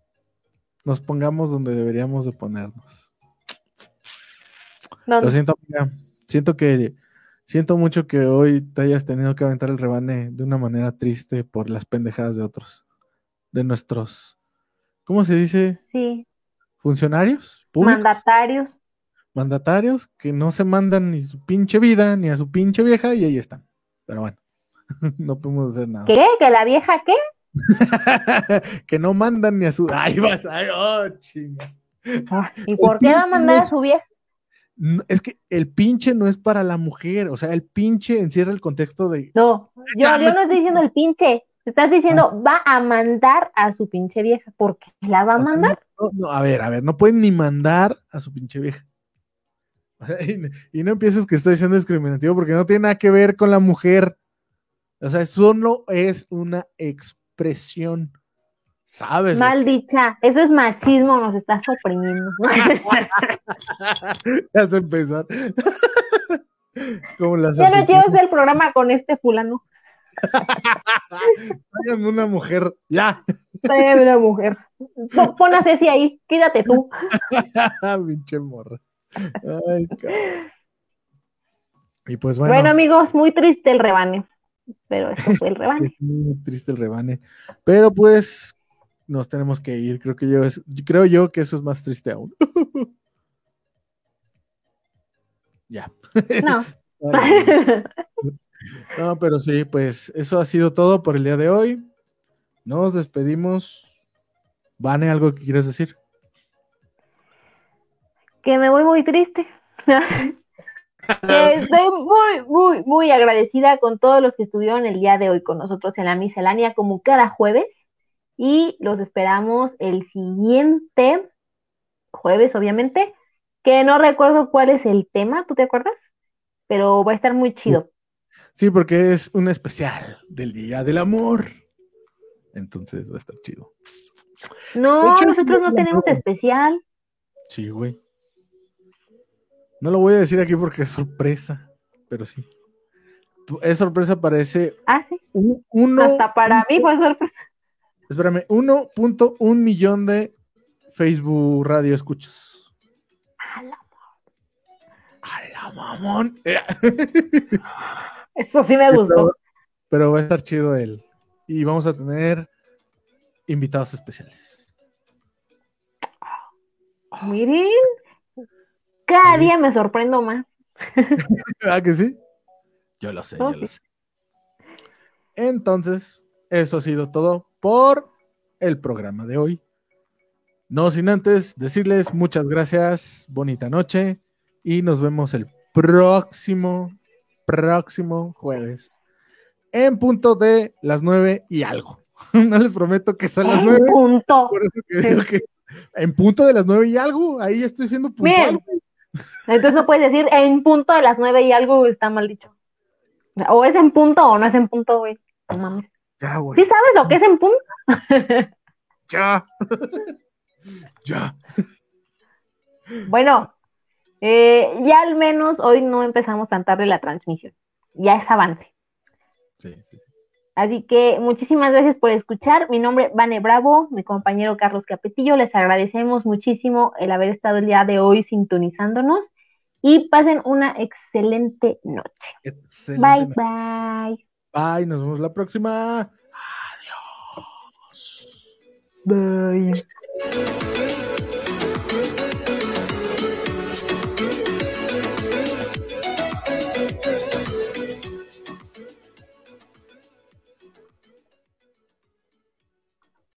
nos pongamos donde deberíamos de ponernos. No, Lo siento, amiga. Siento que siento mucho que hoy te hayas tenido que aventar el rebane de una manera triste por las pendejadas de otros, de nuestros, ¿cómo se dice? sí, Funcionarios, públicos, mandatarios. mandatarios que no se mandan ni su pinche vida ni a su pinche vieja y ahí están. Pero bueno, no podemos hacer nada. ¿Qué? ¿Que la vieja qué? que no mandan ni a su. Ay, vas, ay, oh, chinga. ¿Y por qué va a mandar a su vieja? No, es que el pinche no es para la mujer, o sea, el pinche encierra el contexto de. No, yo, no estoy diciendo el pinche. Estás diciendo va a mandar a su pinche vieja. ¿Por qué la va a o sea, mandar? no, no, a ver, a ver, no pueden ni mandar a su pinche vieja. O sea, y, y no empieces que estoy siendo discriminativo porque no tiene nada que ver con la mujer. O sea, solo es una expresión. ¿Sabes? güey? Mal dicha. Eso es machismo, nos estás oprimiendo. Ya se empezar. Como las ya no quiero hacer el programa con este fulano. Tráiganme una mujer, ya. Tráigame una mujer. Pon- Pon a Ceci ahí, quédate tú. Pinche morra. Ay, cabrón. y pues Bueno, bueno, amigos, muy triste el rebane. Pero eso fue el rebane. es muy triste el rebane. Pero pues nos tenemos que ir. Creo que yo es, creo yo que eso es más triste aún. ya. No. No, pero sí, pues eso ha sido todo por el día de hoy. Nos despedimos. Vane, ¿algo que quieres decir? que me voy muy triste. que estoy muy, muy, muy agradecida con todos los que estuvieron el día de hoy con nosotros en la miscelánea, como cada jueves. Y los esperamos el siguiente jueves, obviamente, que no recuerdo cuál es el tema, ¿tú te acuerdas? Pero va a estar muy chido. Sí, porque es un especial del Día del Amor. Entonces va a estar chido. No, hecho, nosotros no tenemos amor. especial. Sí, güey. No lo voy a decir aquí porque es sorpresa, pero sí. Es sorpresa para ese Ah, sí. un- uno, Hasta para mí fue sorpresa. Espérame, 1.1 millón de Facebook Radio escuchas. A la- A la mamón. Eso sí me gustó. pero va a estar chido él. Y vamos a tener invitados especiales. Miren, cada Sí. día me sorprendo más. ¿Verdad que sí? Yo lo sé, yo lo sé. Entonces, eso ha sido todo por el programa de hoy. No sin antes decirles muchas gracias, bonita noche y nos vemos el próximo, próximo jueves en punto de las nueve y algo. No les prometo que son las En nueve, punto. por eso que digo que en punto de las nueve y algo, ahí estoy siendo Bien. puntual. Entonces no puedes decir en punto de las nueve y algo está mal dicho. O es en punto o no es en punto, güey. No mames. Ya, güey. ¿Sí sabes lo que es en punto? Ya. ya. Bueno, eh, ya al menos hoy no empezamos tan tarde la transmisión. Ya es avance. Sí, sí, sí. Así que muchísimas gracias por escuchar. Mi nombre es Vane Bravo, mi compañero Carlos Capetillo. Les agradecemos muchísimo el haber estado el día de hoy sintonizándonos y pasen una excelente noche. bye, bye. Bye, nos vemos la próxima. Adiós. Bye.